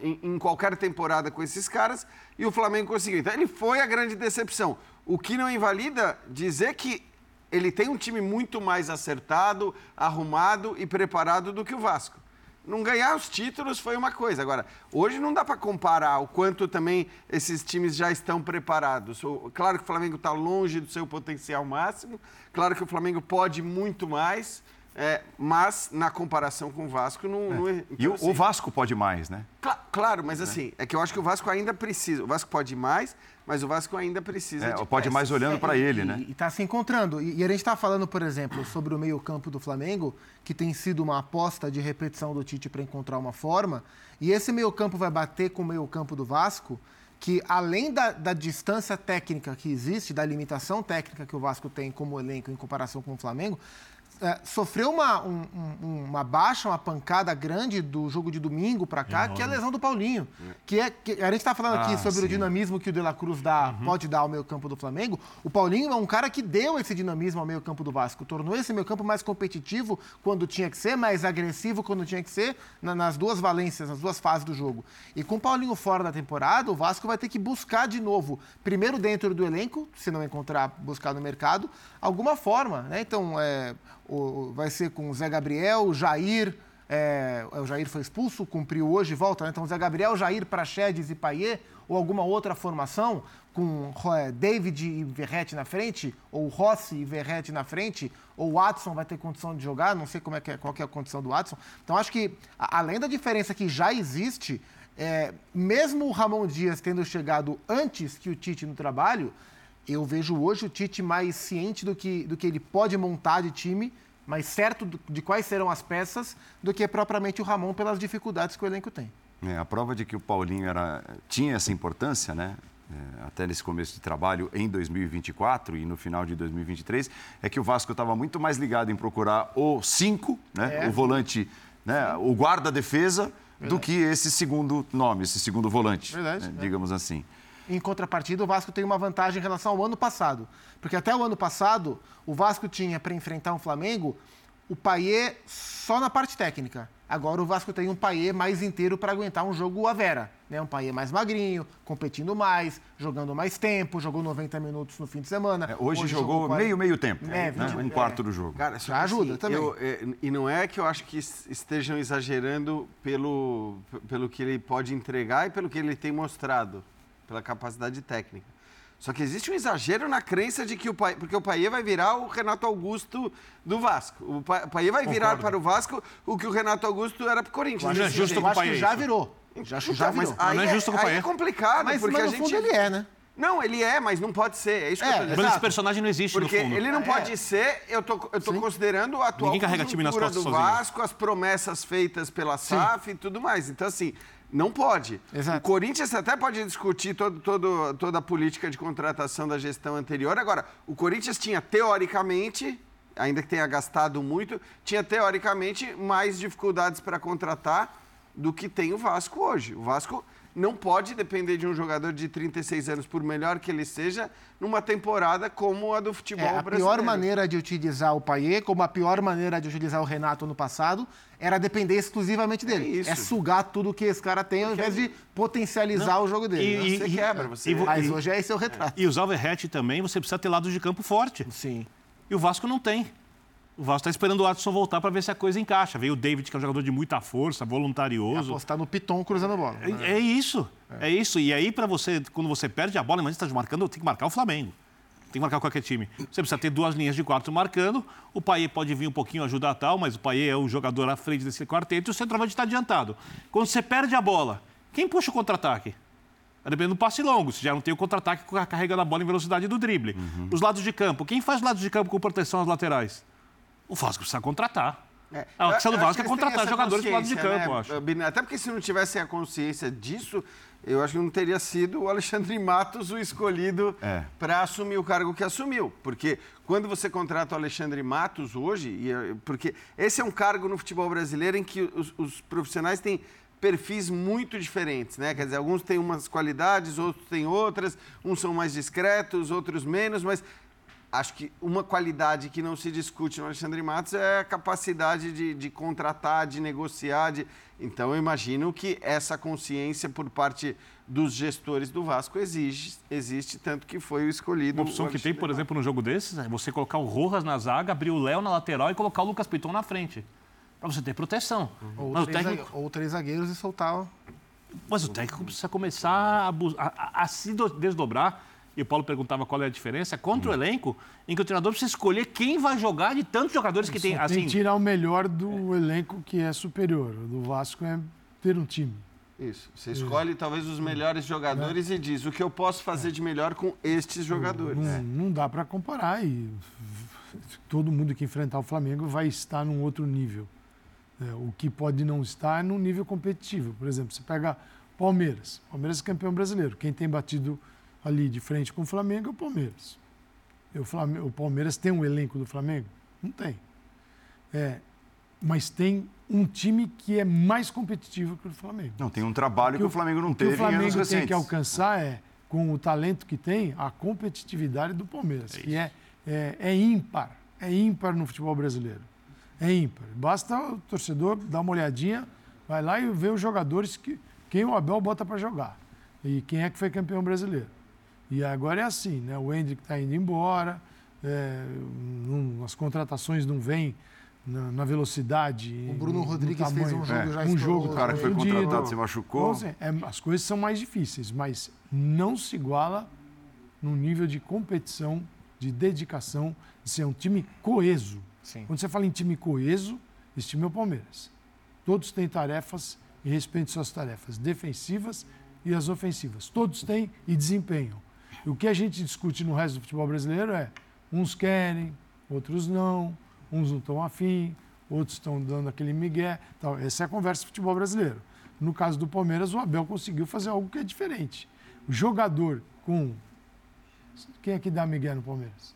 em, em qualquer temporada com esses caras, e o Flamengo conseguiu. Então ele foi a grande decepção. O que não invalida dizer que ele tem um time muito mais acertado, arrumado e preparado do que o Vasco. Não ganhar os títulos foi uma coisa. Agora, hoje não dá para comparar o quanto também esses times já estão preparados. Claro que o Flamengo está longe do seu potencial máximo, claro que o Flamengo pode muito mais, é, mas na comparação com o Vasco não. não é- E então, o, assim, o Vasco pode mais, né? Cla- claro, mas assim, é que eu acho que o Vasco ainda precisa. O Vasco pode mais, mas o Vasco ainda precisa. É, de pode peças. mais olhando para ele, né? E está se encontrando. E, e a gente está falando, por exemplo, sobre o meio-campo do Flamengo, que tem sido uma aposta de repetição do Tite para encontrar uma forma. E esse meio-campo vai bater com o meio-campo do Vasco, que além da, da distância técnica que existe, da limitação técnica que o Vasco tem como elenco em comparação com o Flamengo, eh, sofreu uma, um- um- uma baixa, uma pancada grande do jogo de domingo para cá, que é a lesão do Paulinho. Que é, que a gente está falando aqui Ah, sobre o sim. dinamismo que o De La Cruz dá, pode dar ao meio campo do Flamengo. O Paulinho é um cara que deu esse dinamismo ao meio campo do Vasco, tornou esse meio campo mais competitivo quando tinha que ser, mais agressivo quando tinha que ser, na- nas duas valências, nas duas fases do jogo. E com o Paulinho fora da temporada, o Vasco vai ter que buscar de novo, primeiro dentro do elenco, se não encontrar, buscar no mercado, alguma forma, né? Então, é, o- vai ser com o Zé Gabriel, o Jair, é, o Jair foi expulso, cumpriu hoje volta, né? Então, Zé Gabriel, Jair, Praxedes e Paier, ou alguma outra formação com é, David e Verrete na frente, ou Rossi e Verrete na frente, ou Watson vai ter condição de jogar, não sei como é que é, qual que é a condição do Watson. Então, acho que, além da diferença que já existe, é, mesmo o Ramon Dias tendo chegado antes que o Tite no trabalho, eu vejo hoje o Tite mais ciente do que, do que ele pode montar de time, mais certo de quais serão as peças, do que propriamente o Ramon pelas dificuldades que o elenco tem. É, a prova de que o Paulinho era, tinha essa importância, né? é, até nesse começo de trabalho em 2024 e no final de 2023, é que o Vasco estava muito mais ligado em procurar o 5, né? É. o volante, né? o guarda-defesa, do que esse segundo nome, esse segundo volante, Verdade, né, é. digamos assim. Em contrapartida, o Vasco tem uma vantagem em relação ao ano passado. Porque até o ano passado, o Vasco tinha para enfrentar um Flamengo o Paier só na parte técnica. Agora o Vasco tem um Paier mais inteiro para aguentar um jogo à vera. Né? Um Paier mais magrinho, competindo mais, jogando mais tempo, jogou 90 minutos no fim de semana. É, hoje, jogou quarenta- meio, meio tempo, É, né? 20 um quarto do jogo. Cara, Já que, ajuda assim, também. eu, é, e não é que eu acho que es- estejam exagerando pelo, pelo que ele pode entregar e pelo que ele tem mostrado, pela capacidade técnica. Só que existe um exagero na crença de que o Pai, porque o Paier vai virar o Renato Augusto do Vasco. O Pa- Paier vai virar Concordo. para o Vasco o que o Renato Augusto era para o Corinthians. Mas não é justo jeito. com o Paier já virou. Já, Então, já mas virou. aí, não é justo com o Paier. é complicado, Mas, porque mas a no gente... fundo ele é, né? Não, ele é, mas não pode ser. É isso que É, eu tô dizendo. Mas esse personagem não existe Porque no fundo. ele não É. pode ser, eu tô, eu tô considerando a atual Ninguém carrega time nas costas do sozinho. Vasco, as promessas feitas pela SAF e tudo mais. Então, assim, não pode. Exato. O Corinthians até pode discutir todo, todo, toda a política de contratação da gestão anterior. Agora, o Corinthians tinha, teoricamente, ainda que tenha gastado muito, tinha, teoricamente, mais dificuldades para contratar do que tem o Vasco hoje. O Vasco não pode depender de um jogador de 36 anos, por melhor que ele seja, numa temporada como a do futebol É, a brasileiro. pior maneira de utilizar o Paier, como a pior maneira de utilizar o Renato no passado, era depender exclusivamente dele. É isso. É, sugar tudo que esse cara tem ao invés de potencializar o jogo dele. E- Você e- quebra, você... e Mas e- hoje é esse o retrato. E usar o Verrete também, você precisa ter lados de campo forte. Sim. E o Vasco não tem. O Vasco está esperando o Adson voltar para ver se a coisa encaixa. Veio o David, que é um jogador de muita força, voluntarioso. Apostar no Piton cruzando a bola. É, é isso, é. isso. E aí, para você, quando você perde a bola, mas você está marcando, tem que marcar o Flamengo. Tem que marcar qualquer time. Você precisa ter duas linhas de quatro marcando. O Paier pode vir um pouquinho ajudar tal, mas o Paier é o jogador à frente desse quarteto e o centroavante está adiantado. Quando você perde a bola, quem puxa o contra-ataque? Vai depender do passe longo. Se já não tem o contra-ataque carregando a bola em velocidade do drible. Os lados de campo. Quem faz lados de campo com proteção às laterais? O Vasco precisa contratar. É, A questão do eu- eu Vasco é contratar jogadores do lado de consciência, campo, né, acho. Até porque se não tivessem a consciência disso, eu acho que não teria sido o Alexandre Matos o escolhido É. para assumir o cargo que assumiu. Porque quando você contrata o Alexandre Matos hoje, porque esse é um cargo no futebol brasileiro em que os, os profissionais têm perfis muito diferentes, né? Quer dizer, alguns têm umas qualidades, outros têm outras, uns são mais discretos, outros menos, mas acho que uma qualidade que não se discute no Alexandre Matos é a capacidade de, de contratar, de negociar. De... Então, eu imagino que essa consciência por parte dos gestores do Vasco exige, existe, tanto que foi o escolhido. Uma opção que tem, por exemplo, no jogo desses, é você colocar o Rojas na zaga, abrir o Léo na lateral e colocar o Lucas Piton na frente. Para você ter proteção. Ou, Mas o três, técnico... ou três zagueiros e soltar. Mas o técnico precisa começar a, a- a- a se do- desdobrar. E o Paulo perguntava qual é a diferença. Contra o elenco, em que o treinador precisa escolher quem vai jogar de tantos jogadores que tem. Só Assim, tem que tirar o melhor do elenco que é superior. O do Vasco é ter um time. Isso. Você escolhe talvez os melhores jogadores e diz o que eu posso fazer de melhor com estes jogadores. Não, não dá para comparar e todo mundo que enfrentar o Flamengo vai estar num outro nível. É, o que pode não estar é num nível competitivo. Por exemplo, você pega Palmeiras. Palmeiras é campeão brasileiro. Quem tem batido ali de frente com o Flamengo é o Palmeiras. O, Flamengo, o Palmeiras tem um elenco do Flamengo? Não tem. É, mas tem um time que é mais competitivo que o Flamengo. Não, tem um trabalho que o Flamengo não o que teve o Flamengo em anos tem recentes. que alcançar é, com o talento que tem, a competitividade do Palmeiras, que é, é, é ímpar. É ímpar no futebol brasileiro. É ímpar. Basta o torcedor dar uma olhadinha, vai lá e vê os jogadores que quem o Abel bota para jogar. E quem é que foi campeão brasileiro. E agora é assim, né? O Hendrick está indo embora, é, não- as contratações não vêm na, na velocidade. O Bruno no- no Rodrigues fez tamanho. um jogo, já um jogo o cara que foi confundido. contratado se machucou. Então, assim, é, as coisas são mais difíceis, mas não se iguala no nível de competição, de dedicação, de ser um time coeso. Sim. Quando você fala em time coeso, esse time é o Palmeiras. Todos têm tarefas e respeitam suas tarefas defensivas e as ofensivas. Todos têm e desempenham. O que a gente discute no resto do futebol brasileiro é uns querem, outros não, uns não estão afim, outros estão dando aquele migué. Essa é a conversa do futebol brasileiro. No caso do Palmeiras, o Abel conseguiu fazer algo que é diferente. O jogador com. Quem é que dá migué no Palmeiras?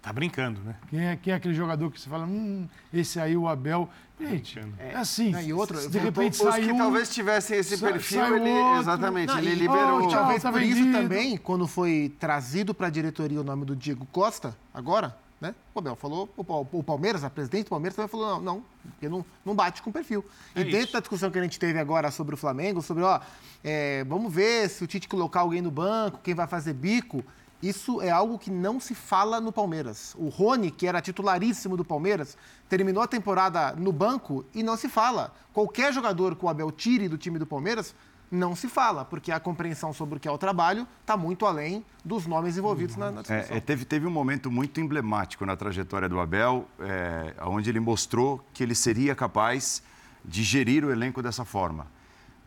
Tá brincando, né? Quem é, quem é aquele jogador que você fala, hum, esse aí, o Abel. Gente, é assim. Não, e outra, de repente os sai que talvez tivessem esse sai- perfil, ele, outro. exatamente, Não, ele e- liberou. e talvez tá por isso também, quando foi trazido para a diretoria o nome do Diego Costa, agora, né? O Abel falou, o Palmeiras, a presidente do Palmeiras também falou, não, não, porque não, não bate com o perfil. É e dentro isso. da discussão que a gente teve agora sobre o Flamengo, sobre, ó, é, vamos ver se o Tite colocar alguém no banco, quem vai fazer bico, isso é algo que não se fala no Palmeiras. O Rony, que era titularíssimo do Palmeiras, terminou a temporada no banco e não se fala. Qualquer jogador que o Abel tire do time do Palmeiras, não se fala, porque a compreensão sobre o que é o trabalho está muito além dos nomes envolvidos na, na discussão. É, é, teve, teve um momento muito emblemático na trajetória do Abel, é, onde ele mostrou que ele seria capaz de gerir o elenco dessa forma.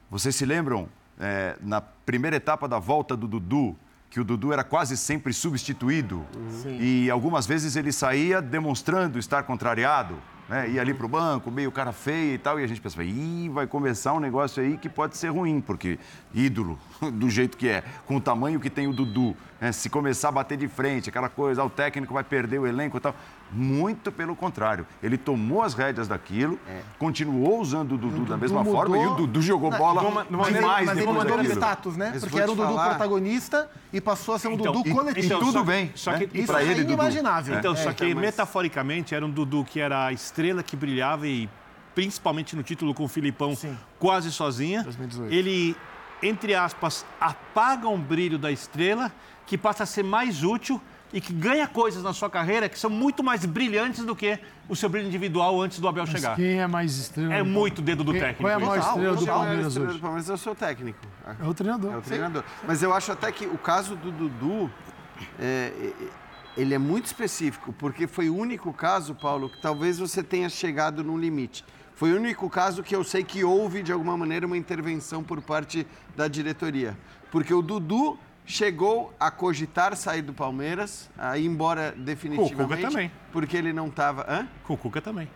Vocês se lembram, é, na primeira etapa da volta do Dudu, que o Dudu era quase sempre substituído e algumas vezes ele saía demonstrando estar contrariado, né? ia ali para o banco, meio cara feia e tal, e a gente pensava, ih, vai começar um negócio aí que pode ser ruim, porque ídolo, do jeito que é, com o tamanho que tem o Dudu, né? se começar a bater de frente, aquela coisa, ah, o técnico vai perder o elenco e tal. Muito pelo contrário, ele tomou as rédeas daquilo, continuou usando o Dudu da mesma mudou- forma e o Dudu jogou bola numa- numa demais maneira- mas ele mudou o status, né? Mas Porque era um te Dudu falar- protagonista e passou a ser um Então, Dudu e- coletivo. E Então, tudo só- bem, só né? que- e Isso é ele, Dudu. inimaginável. Então, É, só que mas- metaforicamente era um Dudu que era a estrela que brilhava e principalmente no título com o Filipão Sim. quase sozinha. 2018. Ele, entre aspas, apaga um brilho da estrela que passa a ser mais útil e que ganha coisas na sua carreira que são muito mais brilhantes do que o seu brilho individual antes do Abel Mas chegar. quem é mais estrela? É muito dedo do Quem- técnico. Qual é a maior isso. estrela do Palmeiras estrela hoje? do Palmeiras é o seu técnico. É o treinador. É o treinador. Mas eu acho até que o caso do Dudu, é, é, ele é muito específico, porque foi o único caso, Paulo, que talvez você tenha chegado num limite. Foi o único caso que eu sei que houve, de alguma maneira, uma intervenção por parte da diretoria. Porque o Dudu chegou a cogitar sair do Palmeiras, a ir embora definitivamente. também. Porque ele não estava... Hã? Com o Cuca também.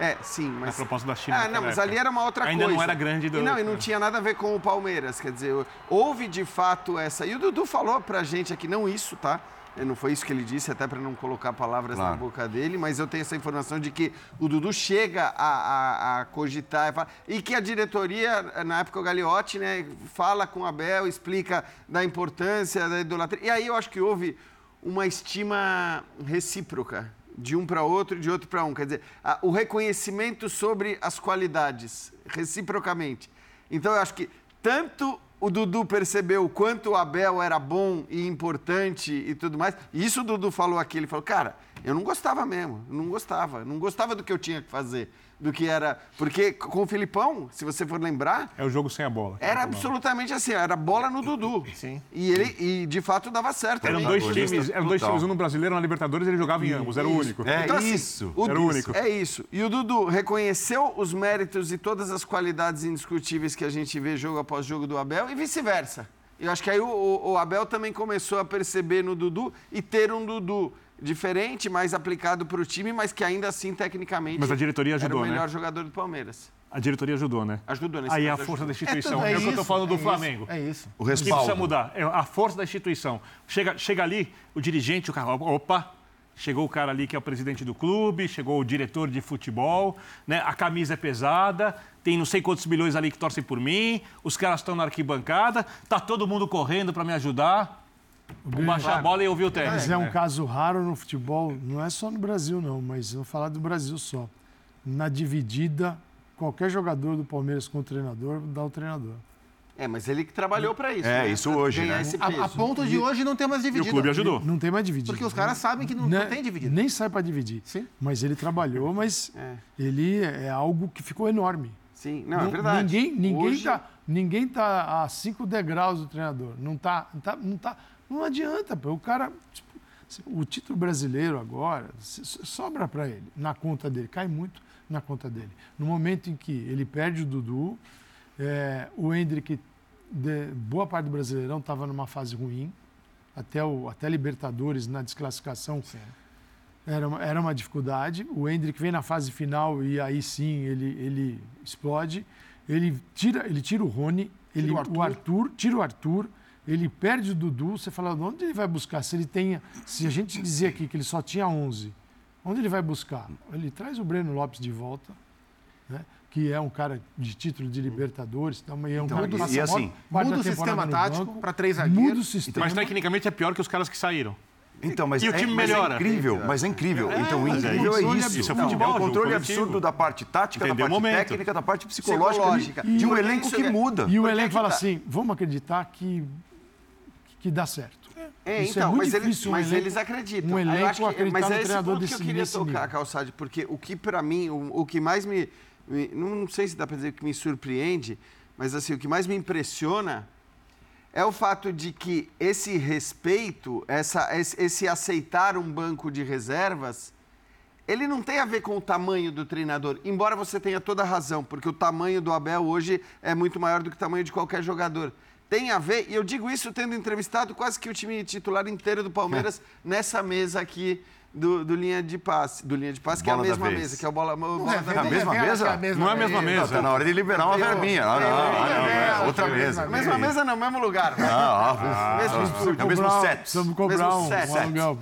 É, sim, mas. A proposta da China Ah, não, mas época. ali era uma outra Ainda coisa. não era grande do- E não, e não tinha nada a ver com o Palmeiras. Quer dizer, houve de fato essa. E o Dudu falou pra gente aqui, não isso, tá? não foi isso que ele disse, até para não colocar palavras Claro. na boca dele, mas eu tenho essa informação de que o Dudu chega a, a- a cogitar e, fala- e que a diretoria, na época o Gagliotti, né, fala com o Abel, explica da importância da idolatria. E aí eu acho que houve uma estima recíproca de um para outro e de outro para um. Quer dizer, a- o reconhecimento sobre as qualidades, reciprocamente. Então eu acho que tanto o Dudu percebeu quanto o Abel era bom e importante e tudo mais. E isso o Dudu falou aqui, ele falou, cara, eu não gostava mesmo, não gostava, não gostava do que eu tinha que fazer, do que era, porque com o Filipão, se você for lembrar, É o jogo sem a bola. era absolutamente assim, era bola no Dudu. Sim. E ele e de fato dava certo. Eram dois times, eram dois times, um no brasileiro, um na Libertadores, ele jogava em ambos, era o Isso. único. Então, assim, o Era o único. É isso. E o Dudu reconheceu os méritos e todas as qualidades indiscutíveis que a gente vê jogo após jogo do Abel e vice-versa. Eu acho que aí o, o- o Abel também começou a perceber no Dudu e ter um Dudu diferente, mais aplicado para o time, mas que ainda assim, tecnicamente, Mas a diretoria ajudou, era o melhor né? jogador do Palmeiras. A diretoria ajudou, né? Ajudou nesse Aí a força ajudou. da instituição. É É, tudo, o que eu é tô isso, falando do é isso, Flamengo. é isso. O O que respaldo. precisa mudar? É a força da instituição. Chega, chega ali, o dirigente, o cara, opa, chegou o cara ali que é o presidente do clube, chegou o diretor de futebol, né? A camisa é pesada, tem não sei quantos milhões ali que torcem por mim, os caras estão na arquibancada, tá todo mundo correndo para me ajudar. Vou baixar a bola e ouvir o técnico. Mas é um né? caso raro no futebol, não é só no Brasil, não, mas vou falar do Brasil só. Na dividida, qualquer jogador do Palmeiras com o treinador dá o treinador. É, mas ele que trabalhou para isso. É, né? isso hoje, ganhar né? A, a ponto de hoje não ter mais dividida. Não tem mais dividido. Porque os caras sabem que não, Né? não tem dividida. Nem sai para dividir. Sim. Mas ele trabalhou, mas É. ele é algo que ficou enorme. Sim, não, é verdade. Ninguém, ninguém Hoje- tá, ninguém tá a cinco degraus do treinador. Não tá, não tá, não tá, não adianta, pô. O cara, tipo, o título brasileiro agora so- so- sobra para ele na conta dele, cai muito na conta dele. No momento em que ele perde o Dudu, é, o Hendrick, de- boa parte do Brasileirão estava numa fase ruim, até o até Libertadores na desclassificação. Era uma, era uma dificuldade. O Hendrick vem na fase final e aí sim ele, ele explode. Ele tira, ele tira o Rony, ele, o o, Arthur. Arthur. tira o Arthur, ele perde o Dudu. Você fala, onde ele vai buscar? Se ele tenha, se a gente dizia aqui que ele só tinha 11, onde ele vai buscar? Ele traz o Breno Lopes de volta, né? que é um cara de título de Libertadores, também é um Então, cara que e- passa e assim- Muda da o sistema tático para três Muda zagueiros. o sistema. Mas tecnicamente é pior que os caras que saíram. Então, mas, E o é, time mas melhora. é incrível, mas é incrível. É, então, o mas é incrível é, controle isso. Isso é Não, futebol, é o jogo controle coletivo. absurdo da parte tática, Entendeu da o parte momento. técnica, da parte psicológica, Psicológica. de um elenco que é- muda. E o Porque elenco que fala tá- assim: vamos acreditar que, que dá certo. É, Isso então, é mas, eles, um mas elenco- eles acreditam. um Aí eu elenco acho que- acreditar mas é esse ponto que eu desse- queria tocar. Calçade, porque o que para mim, o, o que mais me, me- Não sei se dá para dizer que me surpreende, mas assim, o que mais me impressiona é o fato de que esse respeito, essa, esse, esse aceitar um banco de reservas, ele não tem a ver com o tamanho do treinador, embora você tenha toda a razão, porque o tamanho do Abel hoje é muito maior do que o tamanho de qualquer jogador. Tem a ver, e eu digo isso tendo entrevistado quase que o time titular inteiro do Palmeiras nessa mesa aqui do, do linha de passe, do linha de passe, que é a mesma vez. mesa, que é o bola, o bola é, da É a mesma mesa? que é a mesma Não é a mesma mesa. mesa. Não, tá na hora de liberar uma verbinha. Ah, não, ah, não, é outra mesa. Mesma mesa não, mesmo lugar. Ah, mesmo estúdio. é o mesmo set. Precisamos cobrar Mesmo um, set. um aluguel.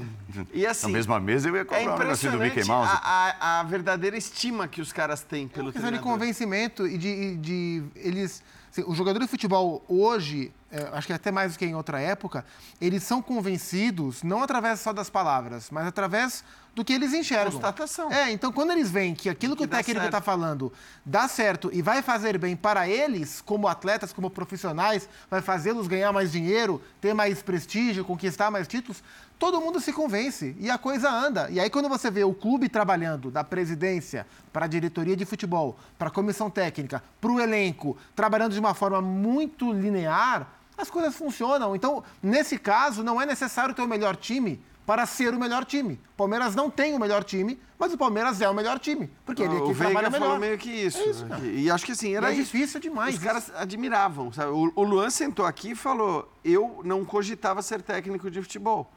E assim, Na mesma mesa eu ia é cobrar um do impressionante Mickey Mouse. a, a, a verdadeira estima que os caras têm pelo Uma questão de treinador. convencimento e de, e de eles. O jogador de futebol hoje, é, acho que até mais do que em outra época, eles são convencidos não através só das palavras, mas através do que eles enxergam. Constatação. É, então quando eles veem que aquilo que, Que o técnico está falando dá certo e vai fazer bem para eles, como atletas, como profissionais, vai fazê-los ganhar mais dinheiro, ter mais prestígio, conquistar mais títulos, todo mundo se convence e a coisa anda. E aí quando você vê o clube trabalhando da presidência para a diretoria de futebol, para a comissão técnica, para o elenco, trabalhando de uma forma muito linear, as coisas funcionam. Então, nesse caso, não é necessário ter o melhor time para ser o melhor time. O Palmeiras não tem o melhor time, mas o Palmeiras é o melhor time, porque ele é o que Veiga trabalha falou melhor. meio que isso. É isso, né? E, acho que assim, era é isso. difícil demais. Os caras admiravam, sabe? O, o Luan sentou aqui e falou: eu não cogitava ser técnico de futebol.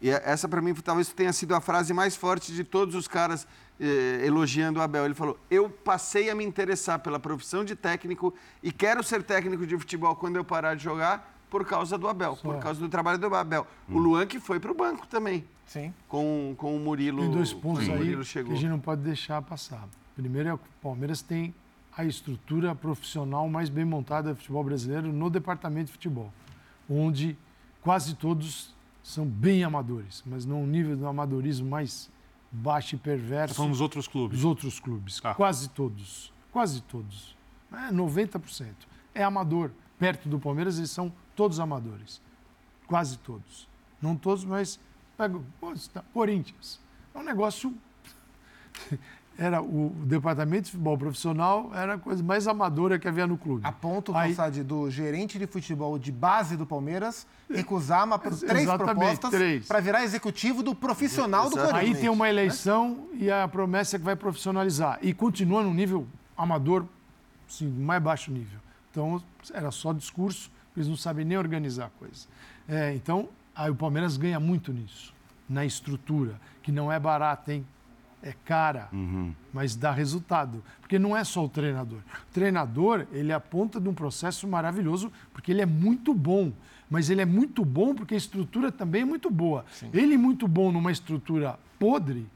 E é- essa, para mim, talvez tenha sido a frase mais forte de todos os caras eh, elogiando o Abel. Ele falou: Eu passei a me interessar pela profissão de técnico e quero ser técnico de futebol quando eu parar de jogar por causa do Abel, Só. por causa do trabalho do Abel. O Luan que foi para o banco também. Sim. Com, com o Murilo. Tem dois pontos aí Murilo que chegou. a gente não pode deixar passar. Primeiro é que o Palmeiras tem a estrutura profissional mais bem montada do futebol brasileiro no departamento de futebol, onde quase todos são bem amadores, mas num nível de amadorismo mais baixo e perverso. São nos outros clubes. Dos outros clubes. Tá. Quase todos. Quase todos. É 90%. É amador. Perto do Palmeiras, eles são todos amadores. Quase todos. Não todos, mas. Pega, pô, está- Corinthians. É um negócio. Era o, departamento de futebol profissional era a coisa mais amadora que havia no clube. A ponto, Aí- Calçade, do gerente de futebol de base do Palmeiras recusar uma, três propostas para virar executivo do profissional do Corinthians. Aí tem uma eleição e a promessa é que vai profissionalizar. E continua num nível amador, sim, mais baixo nível. Então, era só discurso, eles não sabem nem organizar a coisa. É, então, aí o Palmeiras ganha muito nisso, na estrutura, que não é barata, hein? É cara, mas dá resultado. Porque não é só o treinador. O treinador, ele é a ponta de um processo maravilhoso, porque ele é muito bom. Mas ele é muito bom porque a estrutura também é muito boa. Ele muito bom numa estrutura podre,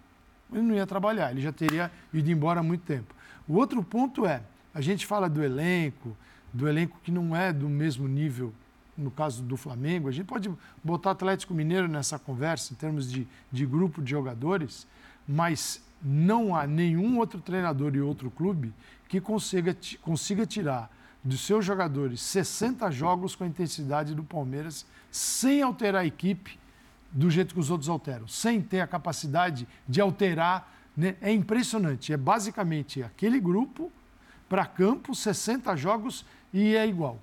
ele não ia trabalhar, ele já teria ido embora há muito tempo. O outro ponto é, a gente fala do elenco, do elenco que não é do mesmo nível, no caso do Flamengo, a gente pode botar Atlético Mineiro nessa conversa, em termos de, de grupo de jogadores, mas não há nenhum outro treinador e outro clube que consiga, consiga tirar dos seus jogadores 60 jogos com a intensidade do Palmeiras, sem alterar a equipe do jeito que os outros alteram, sem ter a capacidade de alterar. né? É impressionante. É basicamente aquele grupo para campo, 60 jogos e é igual.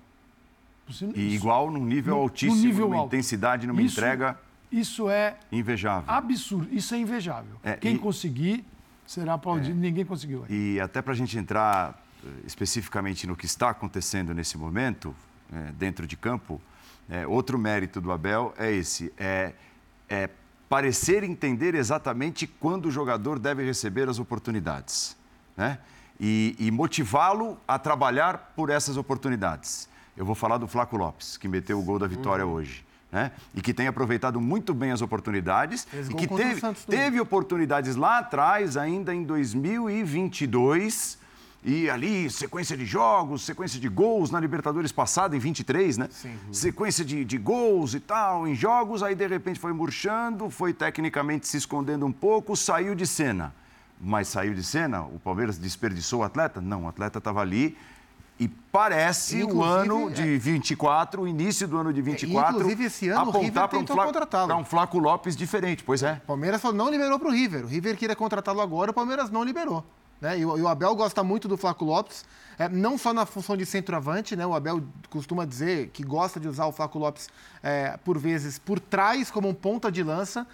Você- E igual num nível No- no altíssimo, nível numa alto. intensidade, numa Isso- entrega Isso é invejável. absurdo, isso é invejável. É, Quem e- conseguir será aplaudido, ninguém conseguiu. ainda. E até para a gente entrar eh, especificamente no que está acontecendo nesse momento, eh, dentro de campo, eh, outro mérito do Abel é esse: é, é parecer entender exatamente quando o jogador deve receber as oportunidades. Né? E, e motivá-lo a trabalhar por essas oportunidades. Eu vou falar do Flaco Lopes, que meteu o gol da vitória hoje. Né? E que tem aproveitado muito bem as oportunidades. Fez e que teve, teve oportunidades lá atrás, ainda em 2022. E ali, sequência de jogos, sequência de gols na Libertadores passada, em 23, né? Sequência de, de gols e tal, em jogos, aí de repente foi murchando, foi tecnicamente se escondendo um pouco, saiu de cena. Mas saiu de cena? O Palmeiras desperdiçou o atleta? Não, o atleta estava ali. E parece o ano de 24, o início do ano de 24, inclusive, esse ano o River um, tentou Fla- contratá-lo. um Flaco Lopes diferente, pois é. O Palmeiras falou, não liberou para o River. O River queria contratá-lo agora, o Palmeiras não liberou. Né? E, o, e o Abel gosta muito do Flaco Lopes, é, não só na função de centroavante, né? o Abel costuma dizer que gosta de usar o Flaco Lopes, é, por vezes, por trás, como um ponta de lança.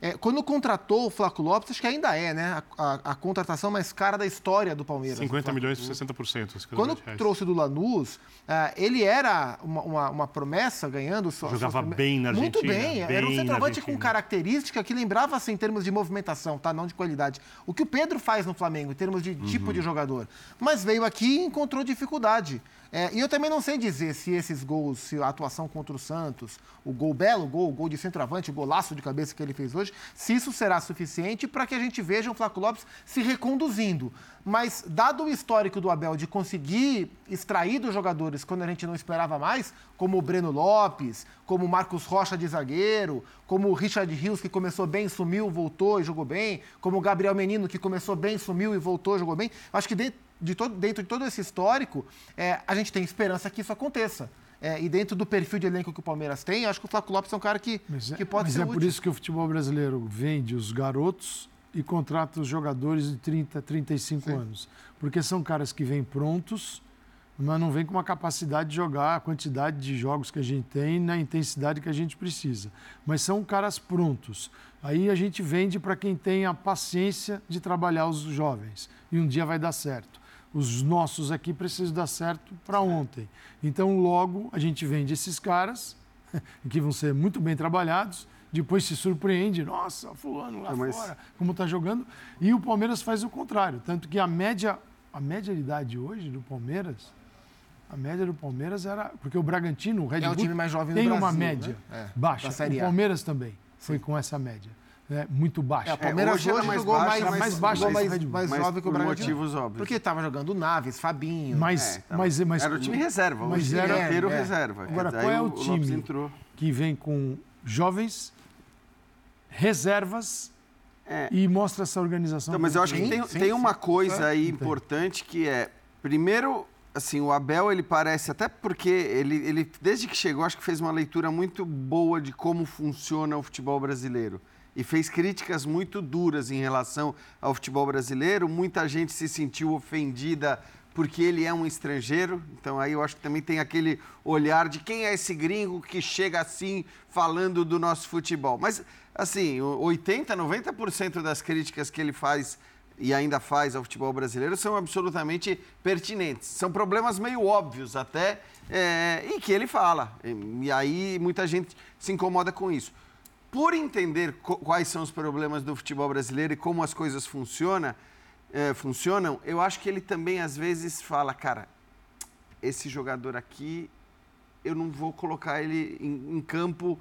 É, quando contratou o Flaco Lopes, acho que ainda é né? a, a- a contratação mais cara da história do Palmeiras. 50 o Flaco milhões por 60%. 50 Quando reais. trouxe do Lanús, ah, ele era uma, uma- uma promessa, ganhando sua, Jogava prime- bem na Muito Argentina, bem, era bem um centroavante com Argentina. característica que lembrava assim, em termos de movimentação, tá? não de qualidade. O que o Pedro faz no Flamengo, em termos de tipo de jogador. Mas veio aqui e encontrou dificuldade. É, e eu também não sei dizer se esses gols, se a atuação contra o Santos, o gol belo, o gol, o gol de centroavante, o golaço de cabeça que ele fez hoje, se isso será suficiente para que a gente veja o Flaco Lopes se reconduzindo. Mas, dado o histórico do Abel de conseguir extrair dos jogadores quando a gente não esperava mais, como o Breno Lopes, como o Marcos Rocha de zagueiro, como o Richard Rios, que começou bem, sumiu, voltou e jogou bem, como o Gabriel Menino, que começou bem, sumiu e voltou jogou bem. Acho que dentro de todo, dentro de todo esse histórico, é, a gente tem esperança que isso aconteça. É, e dentro do perfil de elenco que o Palmeiras tem, acho que o Flaco Lopes é um cara que, Mas é, que pode mas ser é útil. por isso que o futebol brasileiro vende os garotos e contrata os jogadores de 30, 35 anos. Porque são caras que vêm prontos, mas não vêm com uma capacidade de jogar a quantidade de jogos que a gente tem na intensidade que a gente precisa. Mas são caras prontos. Aí a gente vende para quem tem a paciência de trabalhar os jovens. E um dia vai dar certo. Os nossos aqui precisam dar certo para ontem. Então, logo, a gente vende esses caras, que vão ser muito bem trabalhados, depois se surpreende, nossa, fulano lá É, mas- fora, como está jogando. E o Palmeiras faz o contrário. Tanto que a média, a média de idade hoje do Palmeiras A média do Palmeiras era. Porque o Bragantino, o Red É o Bull, time mais jovem do tem uma Brasil, média né? É, baixa. O. Palmeiras também foi com essa média. Né, muito baixa. É, o Palmeiras hoje hoje, era mais jogou baixo, mais, mais baixo jogou mais, mais Mas jovem que o por Bragantino. motivos óbvios. Porque estava jogando Naves, Fabinho. Mas, É, mas, mas, Era o time reserva, Mas hoje era, é inteiro é. reserva. Agora, qual é o Lopes time entrou. que vem com jovens, reservas É. e mostra essa organização? Então, mas eu acho que Sim, tem, sim, tem uma sim. coisa aí importante que é, primeiro, assim, o Abel, ele parece, até porque ele, ele, desde que chegou, acho que fez uma leitura muito boa de como funciona o futebol brasileiro. E fez críticas muito duras em relação ao futebol brasileiro. Muita gente se sentiu ofendida porque ele é um estrangeiro. Então aí eu acho que também tem aquele olhar de quem é esse gringo que chega assim falando do nosso futebol. Mas assim, o- 80, 90% das críticas que ele faz e ainda faz ao futebol brasileiro são absolutamente pertinentes. São problemas meio óbvios até é, e que ele fala. E, e aí muita gente se incomoda com isso. Por entender quais são os problemas do futebol brasileiro e como as coisas funcionam, é, funcionam, eu acho que ele também às vezes fala, cara, esse jogador aqui, eu não vou colocar ele em, em campo.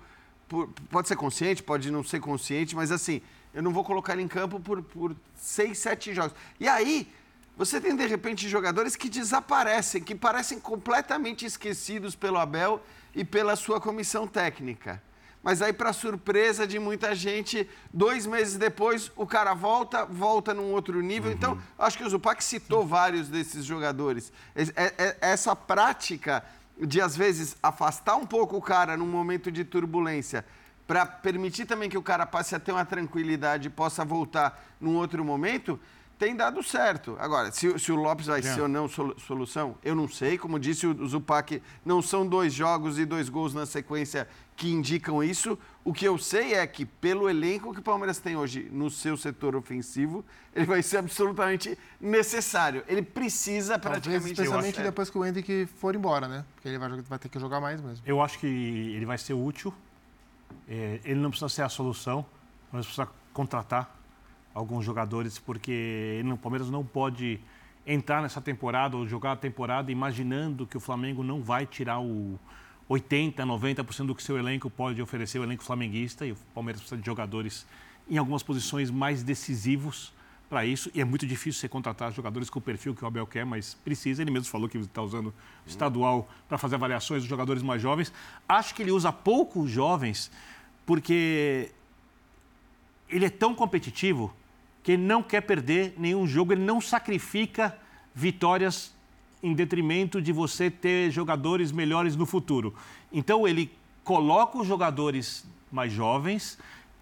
por- pode ser consciente, pode não ser consciente, mas assim, eu não vou colocar ele em campo por, por seis, sete jogos. E aí, você tem de repente jogadores que desaparecem, que parecem completamente esquecidos pelo Abel e pela sua comissão técnica. Mas aí, para surpresa de muita gente, dois meses depois, o cara volta, volta num outro nível. Então, acho que o Zupac citou vários desses jogadores. Es- é- é- Essa prática de, às vezes, afastar um pouco o cara num momento de turbulência, para permitir também que o cara passe a ter uma tranquilidade e possa voltar num outro momento, tem dado certo. Agora, se, o- se o Lopes vai ser ou não solu- solução, eu não sei. Como disse o Zupac, não são dois jogos e dois gols na sequência que indicam isso. O que eu sei é que, pelo elenco que o Palmeiras tem hoje no seu setor ofensivo, ele vai ser absolutamente necessário. Ele precisa Talvez, praticamente... especialmente É. depois que o Henrique for embora, né? Porque ele vai, vai ter que jogar mais mesmo. Eu acho que ele vai ser útil. É, ele não precisa ser a solução, mas precisa contratar alguns jogadores, porque ele, o Palmeiras não pode entrar nessa temporada ou jogar a temporada imaginando que o Flamengo não vai tirar o 80%, 90% do que seu elenco pode oferecer, o elenco flamenguista, e o Palmeiras precisa de jogadores em algumas posições mais decisivos para isso, e é muito difícil você contratar jogadores com o perfil que o Abel quer, mas precisa. Ele mesmo falou que está usando o estadual para fazer avaliações dos jogadores mais jovens. Acho que ele usa pouco os jovens, porque ele é tão competitivo que ele não quer perder nenhum jogo, ele não sacrifica vitórias em detrimento de você ter jogadores melhores no futuro. Então ele coloca os jogadores mais jovens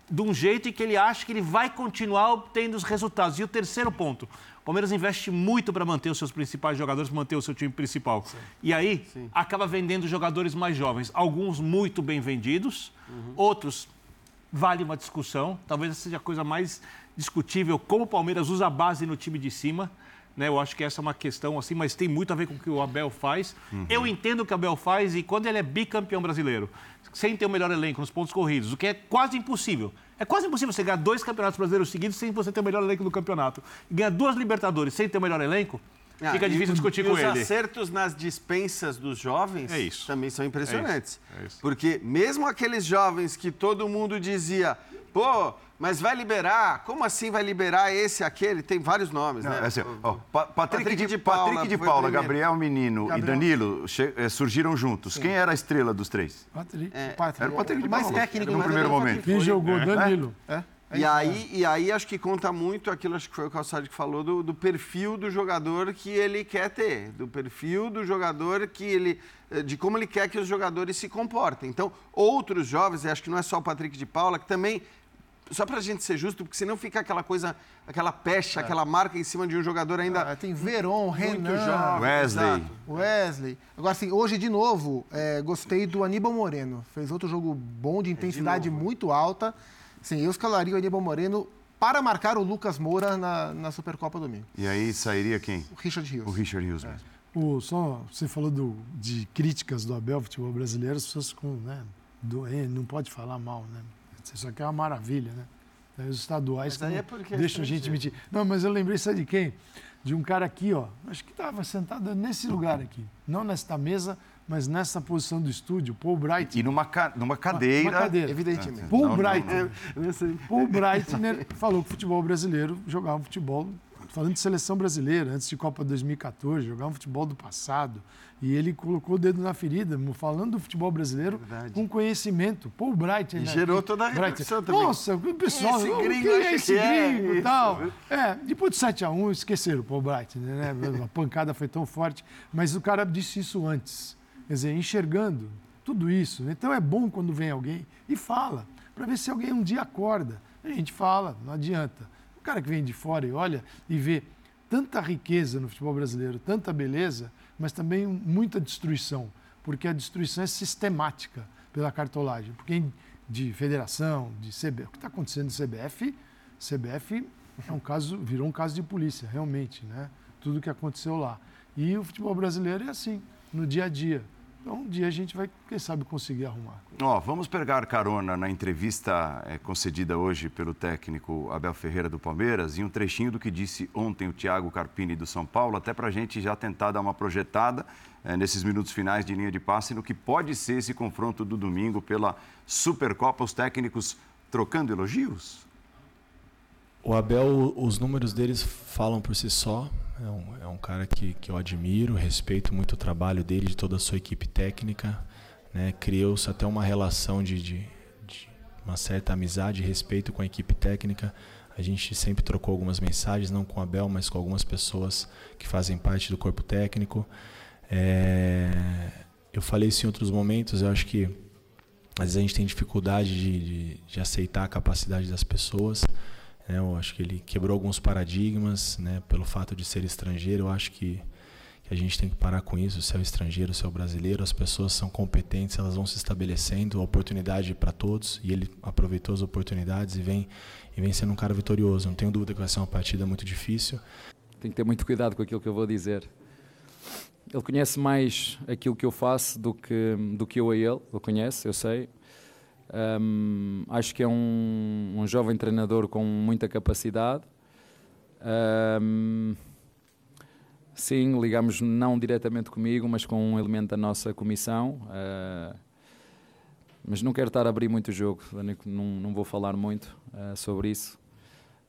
de um jeito em que ele acha que ele vai continuar obtendo os resultados. E o terceiro ponto, o Palmeiras investe muito para manter os seus principais jogadores, manter o seu time principal. E aí acaba vendendo jogadores mais jovens, alguns muito bem vendidos, outros vale uma discussão. Talvez essa seja a coisa mais discutível, como o Palmeiras usa a base no time de cima. Né? Eu acho que essa é uma questão assim, mas tem muito a ver com o que o Abel faz. Eu entendo o que o Abel faz e quando ele é bicampeão brasileiro, sem ter o melhor elenco nos pontos corridos, o que é quase impossível. É quase impossível você ganhar dois campeonatos brasileiros seguidos sem você ter o melhor elenco do campeonato. E ganhar duas Libertadores sem ter o melhor elenco, Ah, fica e- difícil discutir e com os ele. acertos nas dispensas dos jovens É isso. também são impressionantes. É isso, é isso. Porque mesmo aqueles jovens que todo mundo dizia, pô, mas vai liberar, como assim vai liberar esse, aquele? Tem vários nomes, Não, né? é assim, ó, Pa- Patrick, Patrick de, de Paula Patrick de Paula. Gabriel Menino Gabriel. e Danilo eh, surgiram juntos. Quem era a estrela dos três? Patrick. É, Era o Patrick de O mais Paula. técnico no primeiro é momento. Quem jogou? Danilo. É? É E aí, e aí acho que conta muito aquilo acho que foi o Calçado que falou do, do perfil do jogador que ele quer ter, do perfil do jogador que ele eh, de como ele quer que os jogadores se comportem. Então, outros jovens, e acho que não é só o Patrick de Paula, que também só pra gente ser justo, porque senão fica aquela coisa, aquela pecha, aquela marca em cima de um jogador ainda Ah, tem Veron, Renan, jovem. Wesley. exato. Wesley. Agora, assim, hoje, de novo, é, gostei do Aníbal Moreno. Fez outro jogo bom, É, de intensidade muito alta. Sim, eu escalaria o Aníbal Moreno para marcar o Lucas Moura na, na Supercopa domingo. E aí sairia quem? O Richard Rios. O Richard Hughes mesmo. O, só você falou do, de críticas do Abel futebol brasileiro, as pessoas com, né, do, não pode falar mal, né? Isso aqui é uma maravilha, né? Os estaduais que é porque é deixam a gente mentir. Não, mas eu lembrei, sabe de quem? De um cara aqui, ó. Acho que estava sentado nesse lugar aqui. Não nesta mesa, mas nessa posição do estúdio, Paul Bright. E numa, ca- numa cadeira. Uma cadeira. Evidentemente. Paul Não, não, Breitner. Nesse- Paul Breitner falou que o futebol brasileiro jogava um futebol, falando de seleção brasileira, antes de Copa 2014, jogava um futebol do passado. E ele colocou o dedo na ferida, falando do futebol brasileiro Verdade. com conhecimento. Paul Breitner. E né? gerou toda a Breitner. repercussão também. Nossa, o pessoal, Esse o que gringo é esse que é gringo e isso, tal. É, depois do 7x1, esqueceram o Paul Breitner, né? A pancada foi tão forte. Mas o cara disse isso antes. Quer dizer, enxergando tudo isso. Então é bom quando vem alguém e fala, para ver se alguém um dia acorda. A gente fala, não adianta. O cara que vem de fora e olha e vê tanta riqueza no futebol brasileiro, tanta beleza, mas também muita destruição, porque a destruição é sistemática pela cartolagem. Porque de federação, de CBF, o que está acontecendo no CBF, CBF é um caso, virou um caso de polícia, realmente, né? Tudo que aconteceu lá. E o futebol brasileiro é assim, no dia a dia. Então, um dia a gente vai, quem sabe, conseguir arrumar. Ó, vamos pegar carona na entrevista eh, concedida hoje pelo técnico Abel Ferreira do Palmeiras e um trechinho do que disse ontem o Thiago Carpini do São Paulo, até para a gente já tentar dar uma projetada eh, nesses minutos finais de linha de passe no que pode ser esse confronto do domingo pela Supercopa, os técnicos trocando elogios? O Abel, os números deles falam por si só. É um, é um cara que, que eu admiro, respeito muito o trabalho dele, de toda a sua equipe técnica. Né? Criou-se até uma relação de, de, de uma certa amizade e respeito com a equipe técnica. A gente sempre trocou algumas mensagens, não com o Abel, mas com algumas pessoas que fazem parte do corpo técnico. É, eu falei isso em outros momentos, eu acho que às vezes a gente tem dificuldade de, de, de aceitar a capacidade das pessoas. Né? eu acho que ele quebrou alguns paradigmas né? pelo fato de ser estrangeiro. Eu acho que, que a gente tem que parar com isso. Se é o estrangeiro, se é o brasileiro, as pessoas são competentes, elas vão se estabelecendo. Oportunidade para todos e ele aproveitou as oportunidades e vem, e vem sendo um cara vitorioso. Não tenho dúvida que vai ser uma partida muito difícil. Tenho que ter muito cuidado com aquilo que eu vou dizer. Ele conhece mais aquilo que eu faço do que, do que eu a ele. Ele conhece, eu sei. Um, acho que é um, um, jovem treinador com muita capacidade. Um, sim, ligamos não diretamente comigo, mas com um elemento da nossa comissão. Uh, mas não quero estar a abrir muito o jogo, não, não vou falar muito uh, sobre isso.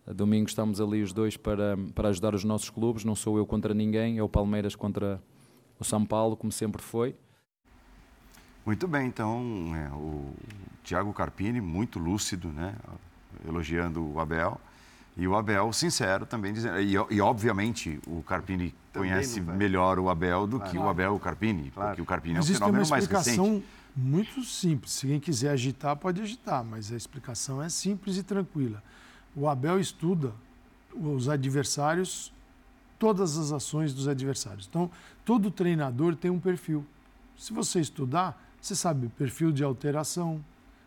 Domingo estamos ali os dois para, para ajudar os nossos clubes, não sou eu contra ninguém, é o Palmeiras contra o São Paulo, como sempre foi. Muito bem, então é, o Thiago Carpini, muito lúcido, né? elogiando o Abel. E o Abel, sincero, também dizendo. E, e obviamente o Carpini também conhece melhor o Abel do claro. que o Abel o Carpini, claro. porque o Carpini mas é um fenômeno mais recente. explicação muito simples. Se quem quiser agitar, pode agitar, mas a explicação é simples e tranquila. O Abel estuda os adversários, todas as ações dos adversários. Então, todo treinador tem um perfil. Se você estudar, você sabe o perfil de alteração,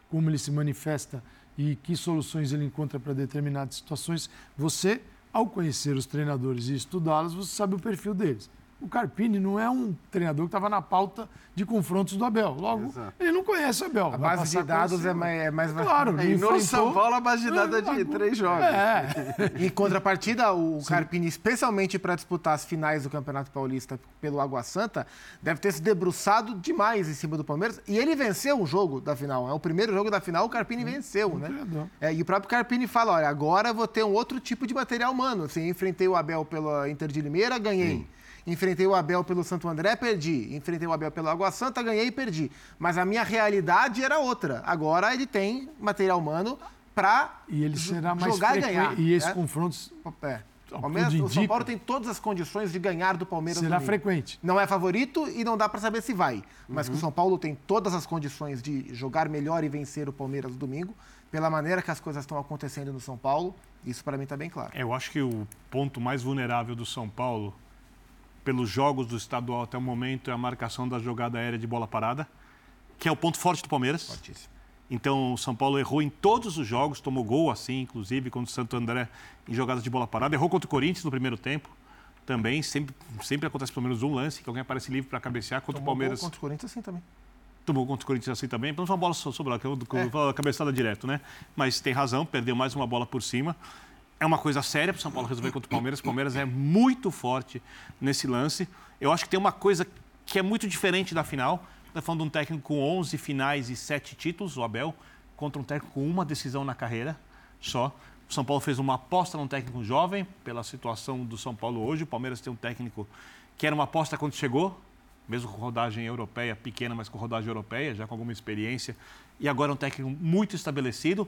como ele se manifesta e que soluções ele encontra para determinadas situações. Você, ao conhecer os treinadores e estudá-los, você sabe o perfil deles. O Carpini não é um treinador que estava na pauta de confrontos do Abel. Logo, Exato. ele não conhece o Abel. A base de dados é mais, é mais... Claro. E no São Paulo, a base de dados é de três jogos. É. em contrapartida, o Sim. Carpini, especialmente para disputar as finais do Campeonato Paulista pelo Água Santa, deve ter se debruçado demais em cima do Palmeiras. E ele venceu o jogo da final. É o primeiro jogo da final, o Carpini venceu, né? É, e o próprio Carpini fala, olha, agora eu vou ter um outro tipo de material humano. Assim, enfrentei o Abel pela Inter de Limeira, ganhei. Sim. Enfrentei o Abel pelo Santo André, perdi. Enfrentei o Abel pelo Água Santa, ganhei e perdi. Mas a minha realidade era outra. Agora ele tem material humano para e ele será mais jogar e ganhar. E esses né? confrontos. É. O, Palmeiras, o São Paulo tem todas as condições de ganhar do Palmeiras. Será frequente. Não é favorito e não dá para saber se vai. Mas uhum. que o São Paulo tem todas as condições de jogar melhor e vencer o Palmeiras no domingo, pela maneira que as coisas estão acontecendo no São Paulo, isso para mim está bem claro. Eu acho que o ponto mais vulnerável do São Paulo pelos jogos do estadual até o momento é a marcação da jogada aérea de bola parada, que é o ponto forte do Palmeiras. Fortíssimo. Então, o São Paulo errou em todos os jogos, tomou gol assim, inclusive contra o Santo André em jogadas de bola parada. Errou contra o Corinthians no primeiro tempo. Também, sempre, sempre acontece pelo menos um lance, que alguém aparece livre para cabecear contra tomou o Palmeiras. Gol contra o Corinthians, sim, também. tomou contra o Corinthians assim também. Não foi uma bola so- sobrada, que eu que eu falo a cabeçada direto, né? Mas tem razão, perdeu mais uma bola por cima. É uma coisa séria para o São Paulo resolver contra o Palmeiras. O Palmeiras é muito forte nesse lance. Eu acho que tem uma coisa que é muito diferente da final. Está falando de um técnico com 11 finais e 7 títulos, o Abel, contra um técnico com uma decisão na carreira só. O São Paulo fez uma aposta num técnico jovem, pela situação do São Paulo hoje. O Palmeiras tem um técnico que era uma aposta quando chegou, mesmo com rodagem europeia, pequena, mas com rodagem europeia, já com alguma experiência. E agora é um técnico muito estabelecido.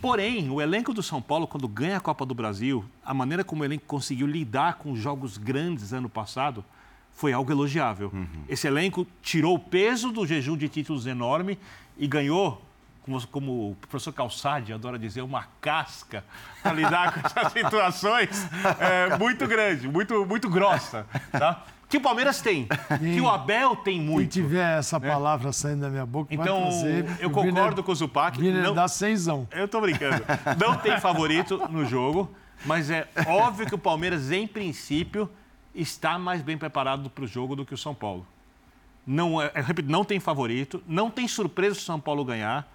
Porém, o elenco do São Paulo, quando ganha a Copa do Brasil, a maneira como o elenco conseguiu lidar com os jogos grandes ano passado foi algo elogiável. Esse elenco tirou o peso do jejum de títulos enorme e ganhou, como, como o professor Calçade adora dizer, uma casca para lidar com essas situações é, muito grande, muito, muito grossa. Tá? Que o Palmeiras tem, que o Abel tem muito. Se tiver essa palavra saindo da minha boca, Então, trazer. eu concordo Viner- com o Zupac. Viner não- dá cenzão. Eu tô brincando. Não tem favorito no jogo, mas é óbvio que o Palmeiras, em princípio, está mais bem preparado para o jogo do que o São Paulo. Não, é, eu repito, não tem favorito, não tem surpresa se o São Paulo ganhar.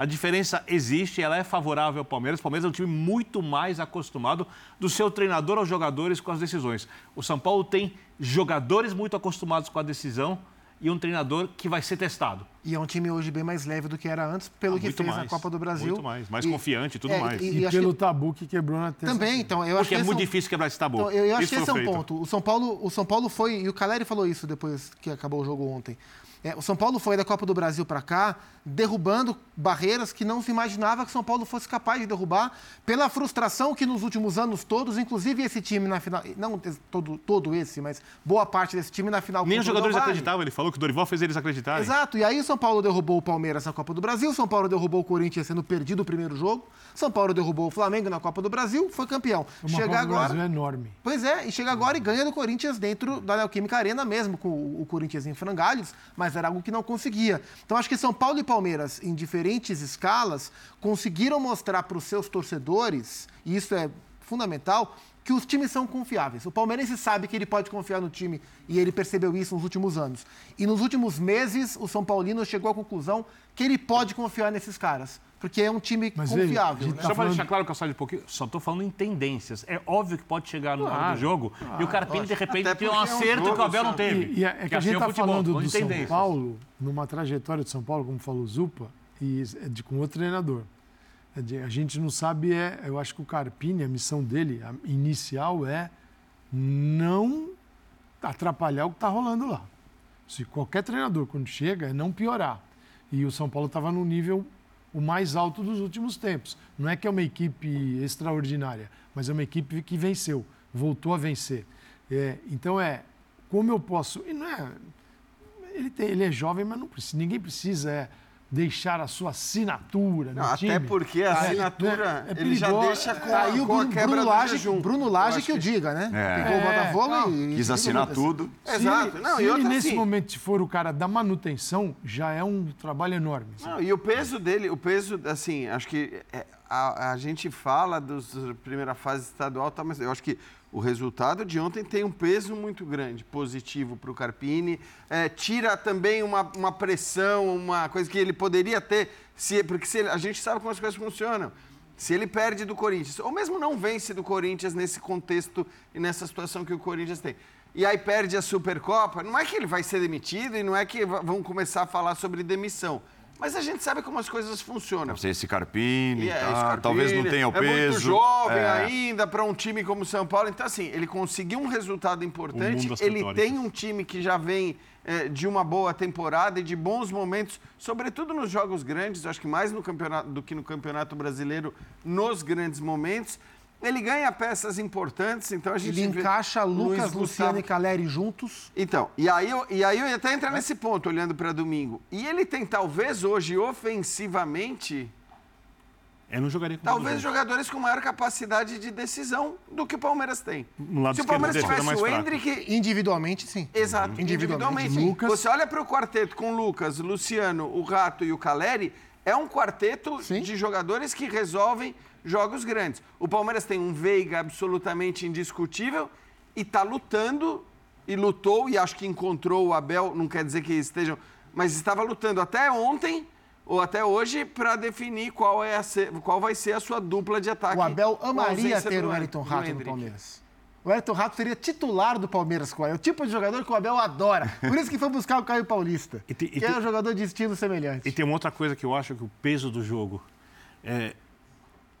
A diferença existe, ela é favorável ao Palmeiras. O Palmeiras é um time muito mais acostumado do seu treinador aos jogadores com as decisões. O São Paulo tem jogadores muito acostumados com a decisão e um treinador que vai ser testado. E é um time hoje bem mais leve do que era antes, pelo Ah, que fez na mais, Copa do Brasil. muito mais, mais E- confiante e tudo é, mais. E, E, e pelo que- tabu que quebrou na terça. Também, então, eu acho Porque que é muito difícil quebrar esse tabu. Então, eu, eu acho que esse é um feito. ponto. O São Paulo, o São Paulo foi, e o Caleri falou isso depois que acabou o jogo ontem. É, o São Paulo foi da Copa do Brasil para cá, derrubando barreiras que não se imaginava que o São Paulo fosse capaz de derrubar, pela frustração que nos últimos anos todos, inclusive esse time na final, não todo, todo esse, mas boa parte desse time na final Nem os jogadores acreditavam. Ele falou que o Dorival fez eles acreditarem. Exato, e aí o São Paulo derrubou o Palmeiras na Copa do Brasil, São Paulo derrubou o Corinthians sendo perdido o primeiro jogo, São Paulo derrubou o Flamengo na Copa do Brasil, foi campeão. Uma Chega Copa do agora. Brasil é enorme. Pois é, e chega agora e ganha do Corinthians dentro da Neoquímica Arena mesmo, com o o Corinthians em frangalhos, mas era algo que não conseguia. Então acho que São Paulo e Palmeiras, em diferentes escalas, conseguiram mostrar para os seus torcedores, e isso é fundamental, que os times são confiáveis. O palmeirense sabe que ele pode confiar no time e ele percebeu isso nos últimos anos. E nos últimos meses, o São Paulino chegou à conclusão que ele pode confiar nesses caras, porque é um time Mas, confiável. gente né? Só tá para deixar falando- claro que eu saio de pouquinho, só estou falando em tendências. É óbvio que pode chegar no Claro, jogo e o Carpini, de repente, tem um porque é um acerto jogo que o Abel não teve. E, e é, é que a assim gente está futebol, falando falando do São. Paulo, numa trajetória de São Paulo, como falou o Zupa, e é de, com outro treinador. É a gente não sabe, é, eu acho que o Carpini, a missão dele, a inicial é não atrapalhar o que está rolando lá. Se qualquer treinador, quando chega, é não piorar. E o São Paulo estava no nível o mais alto dos últimos tempos. Não é que é uma equipe extraordinária, mas é uma equipe que venceu, voltou a vencer. É, então é como eu posso. E não é, ele, tem- ele é jovem, mas não precisa, ninguém precisa é, deixar a sua assinatura no Não, time. até porque a É, assinatura, é ele já deixa com, Tá aí o Bruno, quebra Bruno do Lage, jejum. Bruno Eu Lage que o diga, né? É. Pegou o É, Botafogo não. e... Quis assinar e- tudo. Se Exato. Não, se e ele nesse assim, momento for o cara da manutenção, já é um trabalho enorme. Não, e o peso dele, o peso, assim, acho que é, a, a gente fala dos primeira fase estadual, tá, mas eu acho que o resultado de ontem tem um peso muito grande, positivo para o Carpini. É, tira também uma, uma pressão, uma coisa que ele poderia ter, se, porque se ele- a gente sabe como as coisas funcionam. Se ele perde do Corinthians, ou mesmo não vence do Corinthians nesse contexto e nessa situação que o Corinthians tem, e aí perde a Supercopa, não é que ele vai ser demitido e não é que vão começar a falar sobre demissão. Mas a gente sabe como as coisas funcionam. Ser esse Carpini, é, tá? esse Carpini talvez não tenha o peso. É muito jovem É. ainda para um time como o São Paulo. Então, assim, ele conseguiu um resultado importante. Ele tem um time que já vem eh, de uma boa temporada e de bons momentos, sobretudo nos jogos grandes. Eu acho que mais no campeonato do que no Campeonato Brasileiro, nos grandes momentos. Ele ganha peças importantes, então a gente Ele encaixa Lucas, Gustavo- Luciano e Caleri juntos. então, e aí, eu, e aí eu ia até entrar nesse ponto, olhando para domingo. E ele tem, talvez, hoje, ofensivamente, Eu não jogaria com talvez o jogadores com maior capacidade de decisão do que o Palmeiras tem. No lado Se o Palmeiras tivesse mais o. Hendrick... Individualmente, sim. Exato, Individualmente. individualmente. Lucas. Você olha para o quarteto com Lucas, Luciano, o Rato e o Caleri, é um quarteto Sim. de jogadores que resolvem jogos grandes. O Palmeiras tem um Veiga absolutamente indiscutível e está lutando, e lutou, e acho que encontrou o Abel, não quer dizer que estejam mas estava lutando até ontem ou até hoje para definir qual, é a ser- qual vai ser a sua dupla de ataque. O Abel amaria ter o Wellington do Rato no. Palmeiras. O Wellington Rato seria titular do Palmeiras. É o tipo de jogador que o Abel adora. Por isso que foi buscar o Caio Paulista, E tem- e que é um jogador de estilo semelhante. E tem uma outra coisa que eu acho que o peso do jogo. É,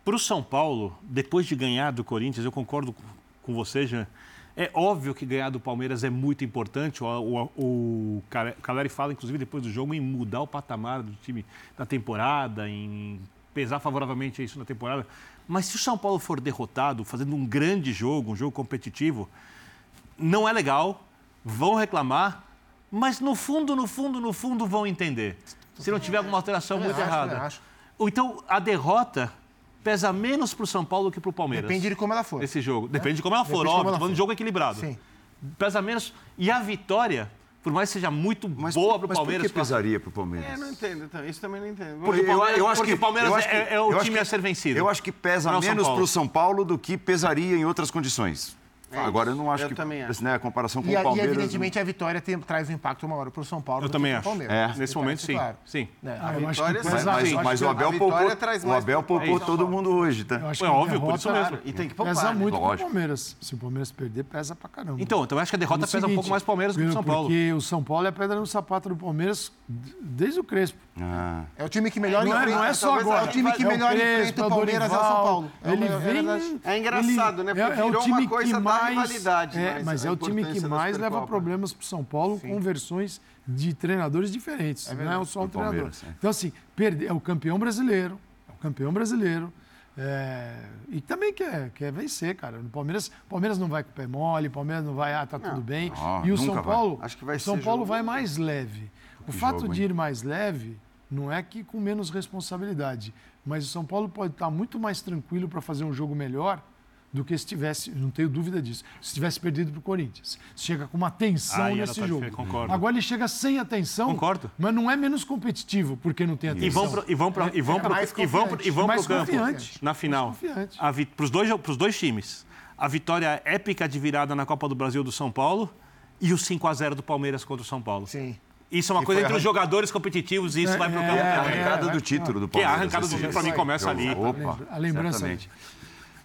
para o São Paulo, depois de ganhar do Corinthians, eu concordo com- você, Jean. É óbvio que ganhar do Palmeiras é muito importante. O, o, o Caleri fala, inclusive, depois do jogo, em mudar o patamar do time da temporada, em pesar favoravelmente isso na temporada. Mas se o São Paulo for derrotado, fazendo um grande jogo, um jogo competitivo, não é legal, vão reclamar, mas no fundo, no fundo, no fundo vão entender. Se não tiver alguma alteração Também muito errada. acho. Ou então a derrota pesa menos para o São Paulo que para o Palmeiras. Depende de como ela for. Esse jogo. Depende de como ela for, Depende óbvio. falando de jogo equilibrado. Sim. Pesa menos. E a vitória, por mais que seja muito boa para o Mas Palmeiras. por que pesaria para o Palmeiras? É, não entendo. Então, isso também não entendo. Porque o Palmeiras- eu acho porque que, o Palmeiras eu acho é- que- é o eu time que- a ser vencido. Eu acho que pesa é menos para o São Paulo do que pesaria em outras condições. É Agora eu não acho Eu que também acho. Né, a comparação com E, o a- e, Palmeiras. evidentemente a vitória tem- traz um impacto maior para o São Paulo. Eu também acho. Palmeiras. É, nesse parece momento, sim. claro. Sim. Né, Ah, acho vitória que mas, pesa- mas- mas o Abel poupou, o Abel poupou É todo Paulo. mundo hoje, tá? Eu acho É óbvio, por isso mesmo. E tem que Pesa poupar. né? muito pro Lógico. Palmeiras. Se o Palmeiras perder, pesa pra caramba. Então, então eu acho que a derrota pesa um pouco mais pro Palmeiras do que pro São Paulo. Porque o São Paulo é pedra no sapato do Palmeiras desde o Crespo. Ah. É o time que melhor Não é, enfrenta. não é só agora. É o time que É o melhor enfrenta é o o Palmeiras é o São. Paulo. É Ele uma- é vem. É engraçado, né? Porque é, é o virou time uma coisa da mais, rivalidade, É, mas mas é o time que mais leva problemas para o São Paulo com versões de treinadores diferentes. não é só o Do treinador. É. Então, assim, perder, é o campeão brasileiro. É o campeão brasileiro. é, e também quer, quer vencer, cara. O Palmeiras, Palmeiras não vai com o pé mole, o Palmeiras não vai, ah, tá tudo bem. Ah, e o São vai. Paulo, Acho que vai o São ser Paulo jogo- vai mais leve. O Que fato jogo, de ir mais leve não é que com menos responsabilidade, mas o São Paulo pode estar muito mais tranquilo para fazer um jogo melhor do que se tivesse, não tenho dúvida disso, se tivesse perdido para o Corinthians. Chega com uma tensão Ah, nesse jogo. diferente, concordo. Agora ele chega sem atenção, Concordo. mas não é menos competitivo porque não tem atenção. E vão pro, e vão pro, e vão É pro, mais e vão pro, e vão pro campo confiante. na final. A vi, pros, dois, pros dois times. A vitória épica de virada na Copa do Brasil do São Paulo e o 5 a 0 do Palmeiras contra o São Paulo. Sim. Isso é uma E coisa entre os arran- jogadores competitivos e isso É, vai pro é, campo É a também. arrancada do título do Que é a Palmeiras. arrancada do título, pra mim, começa ali. Opa, A lembrança. certamente.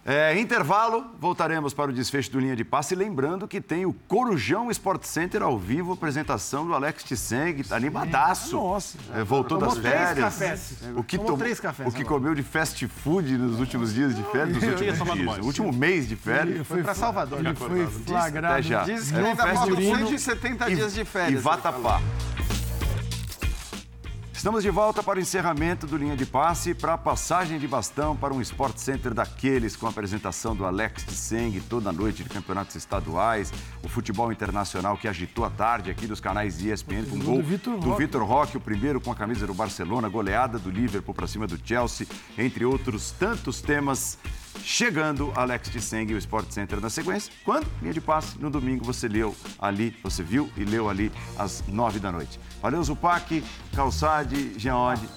É, intervalo, voltaremos para o desfecho do Linha de Passe. Lembrando que tem o Corujão Sport Center ao vivo, apresentação do Alex Tisseng, tá animadaço. Nossa. É, voltou Tomou das três férias. cafés. O que, Tomou tom- três cafés o que agora. comeu de fast food nos últimos dias de férias, nos últimos dias, mais. no último mês de férias. Foi para Salvador. Ele foi flagrado. Até já. Diz que É um ainda faltam food 170 e- dias de férias. E ele vatapá. Estamos de volta para o encerramento do Linha de Passe para a passagem de bastão para um Sport Center daqueles com a apresentação do Alex Tseng toda noite de campeonatos estaduais, o futebol internacional que agitou a tarde aqui dos canais ESPN com gol do. Vitor Roque, o primeiro com a camisa do Barcelona, goleada do Liverpool para cima do Chelsea, entre outros tantos temas. Chegando Alex Tseng e o Sport Center na sequência. Quando? Linha de passe. No domingo você leu ali, você viu e leu ali às nove da noite. Valeu, Zupac, Calçade, Geode.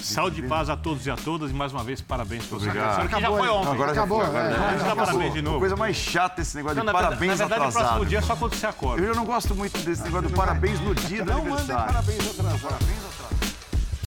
Saúde e paz a todos e a todas. E mais uma vez, parabéns por Obrigado. Que já foi ontem. Agora Acabou, já foi. Agora é. já Vamos foi. dar Acabou. parabéns de novo. Coisa mais chata esse negócio Não, de parabéns na verdade o atrasado. próximo dia é só quando você acorda. Eu não gosto muito desse negócio do parabéns no dia do Não mandem aniversário. parabéns atrasados.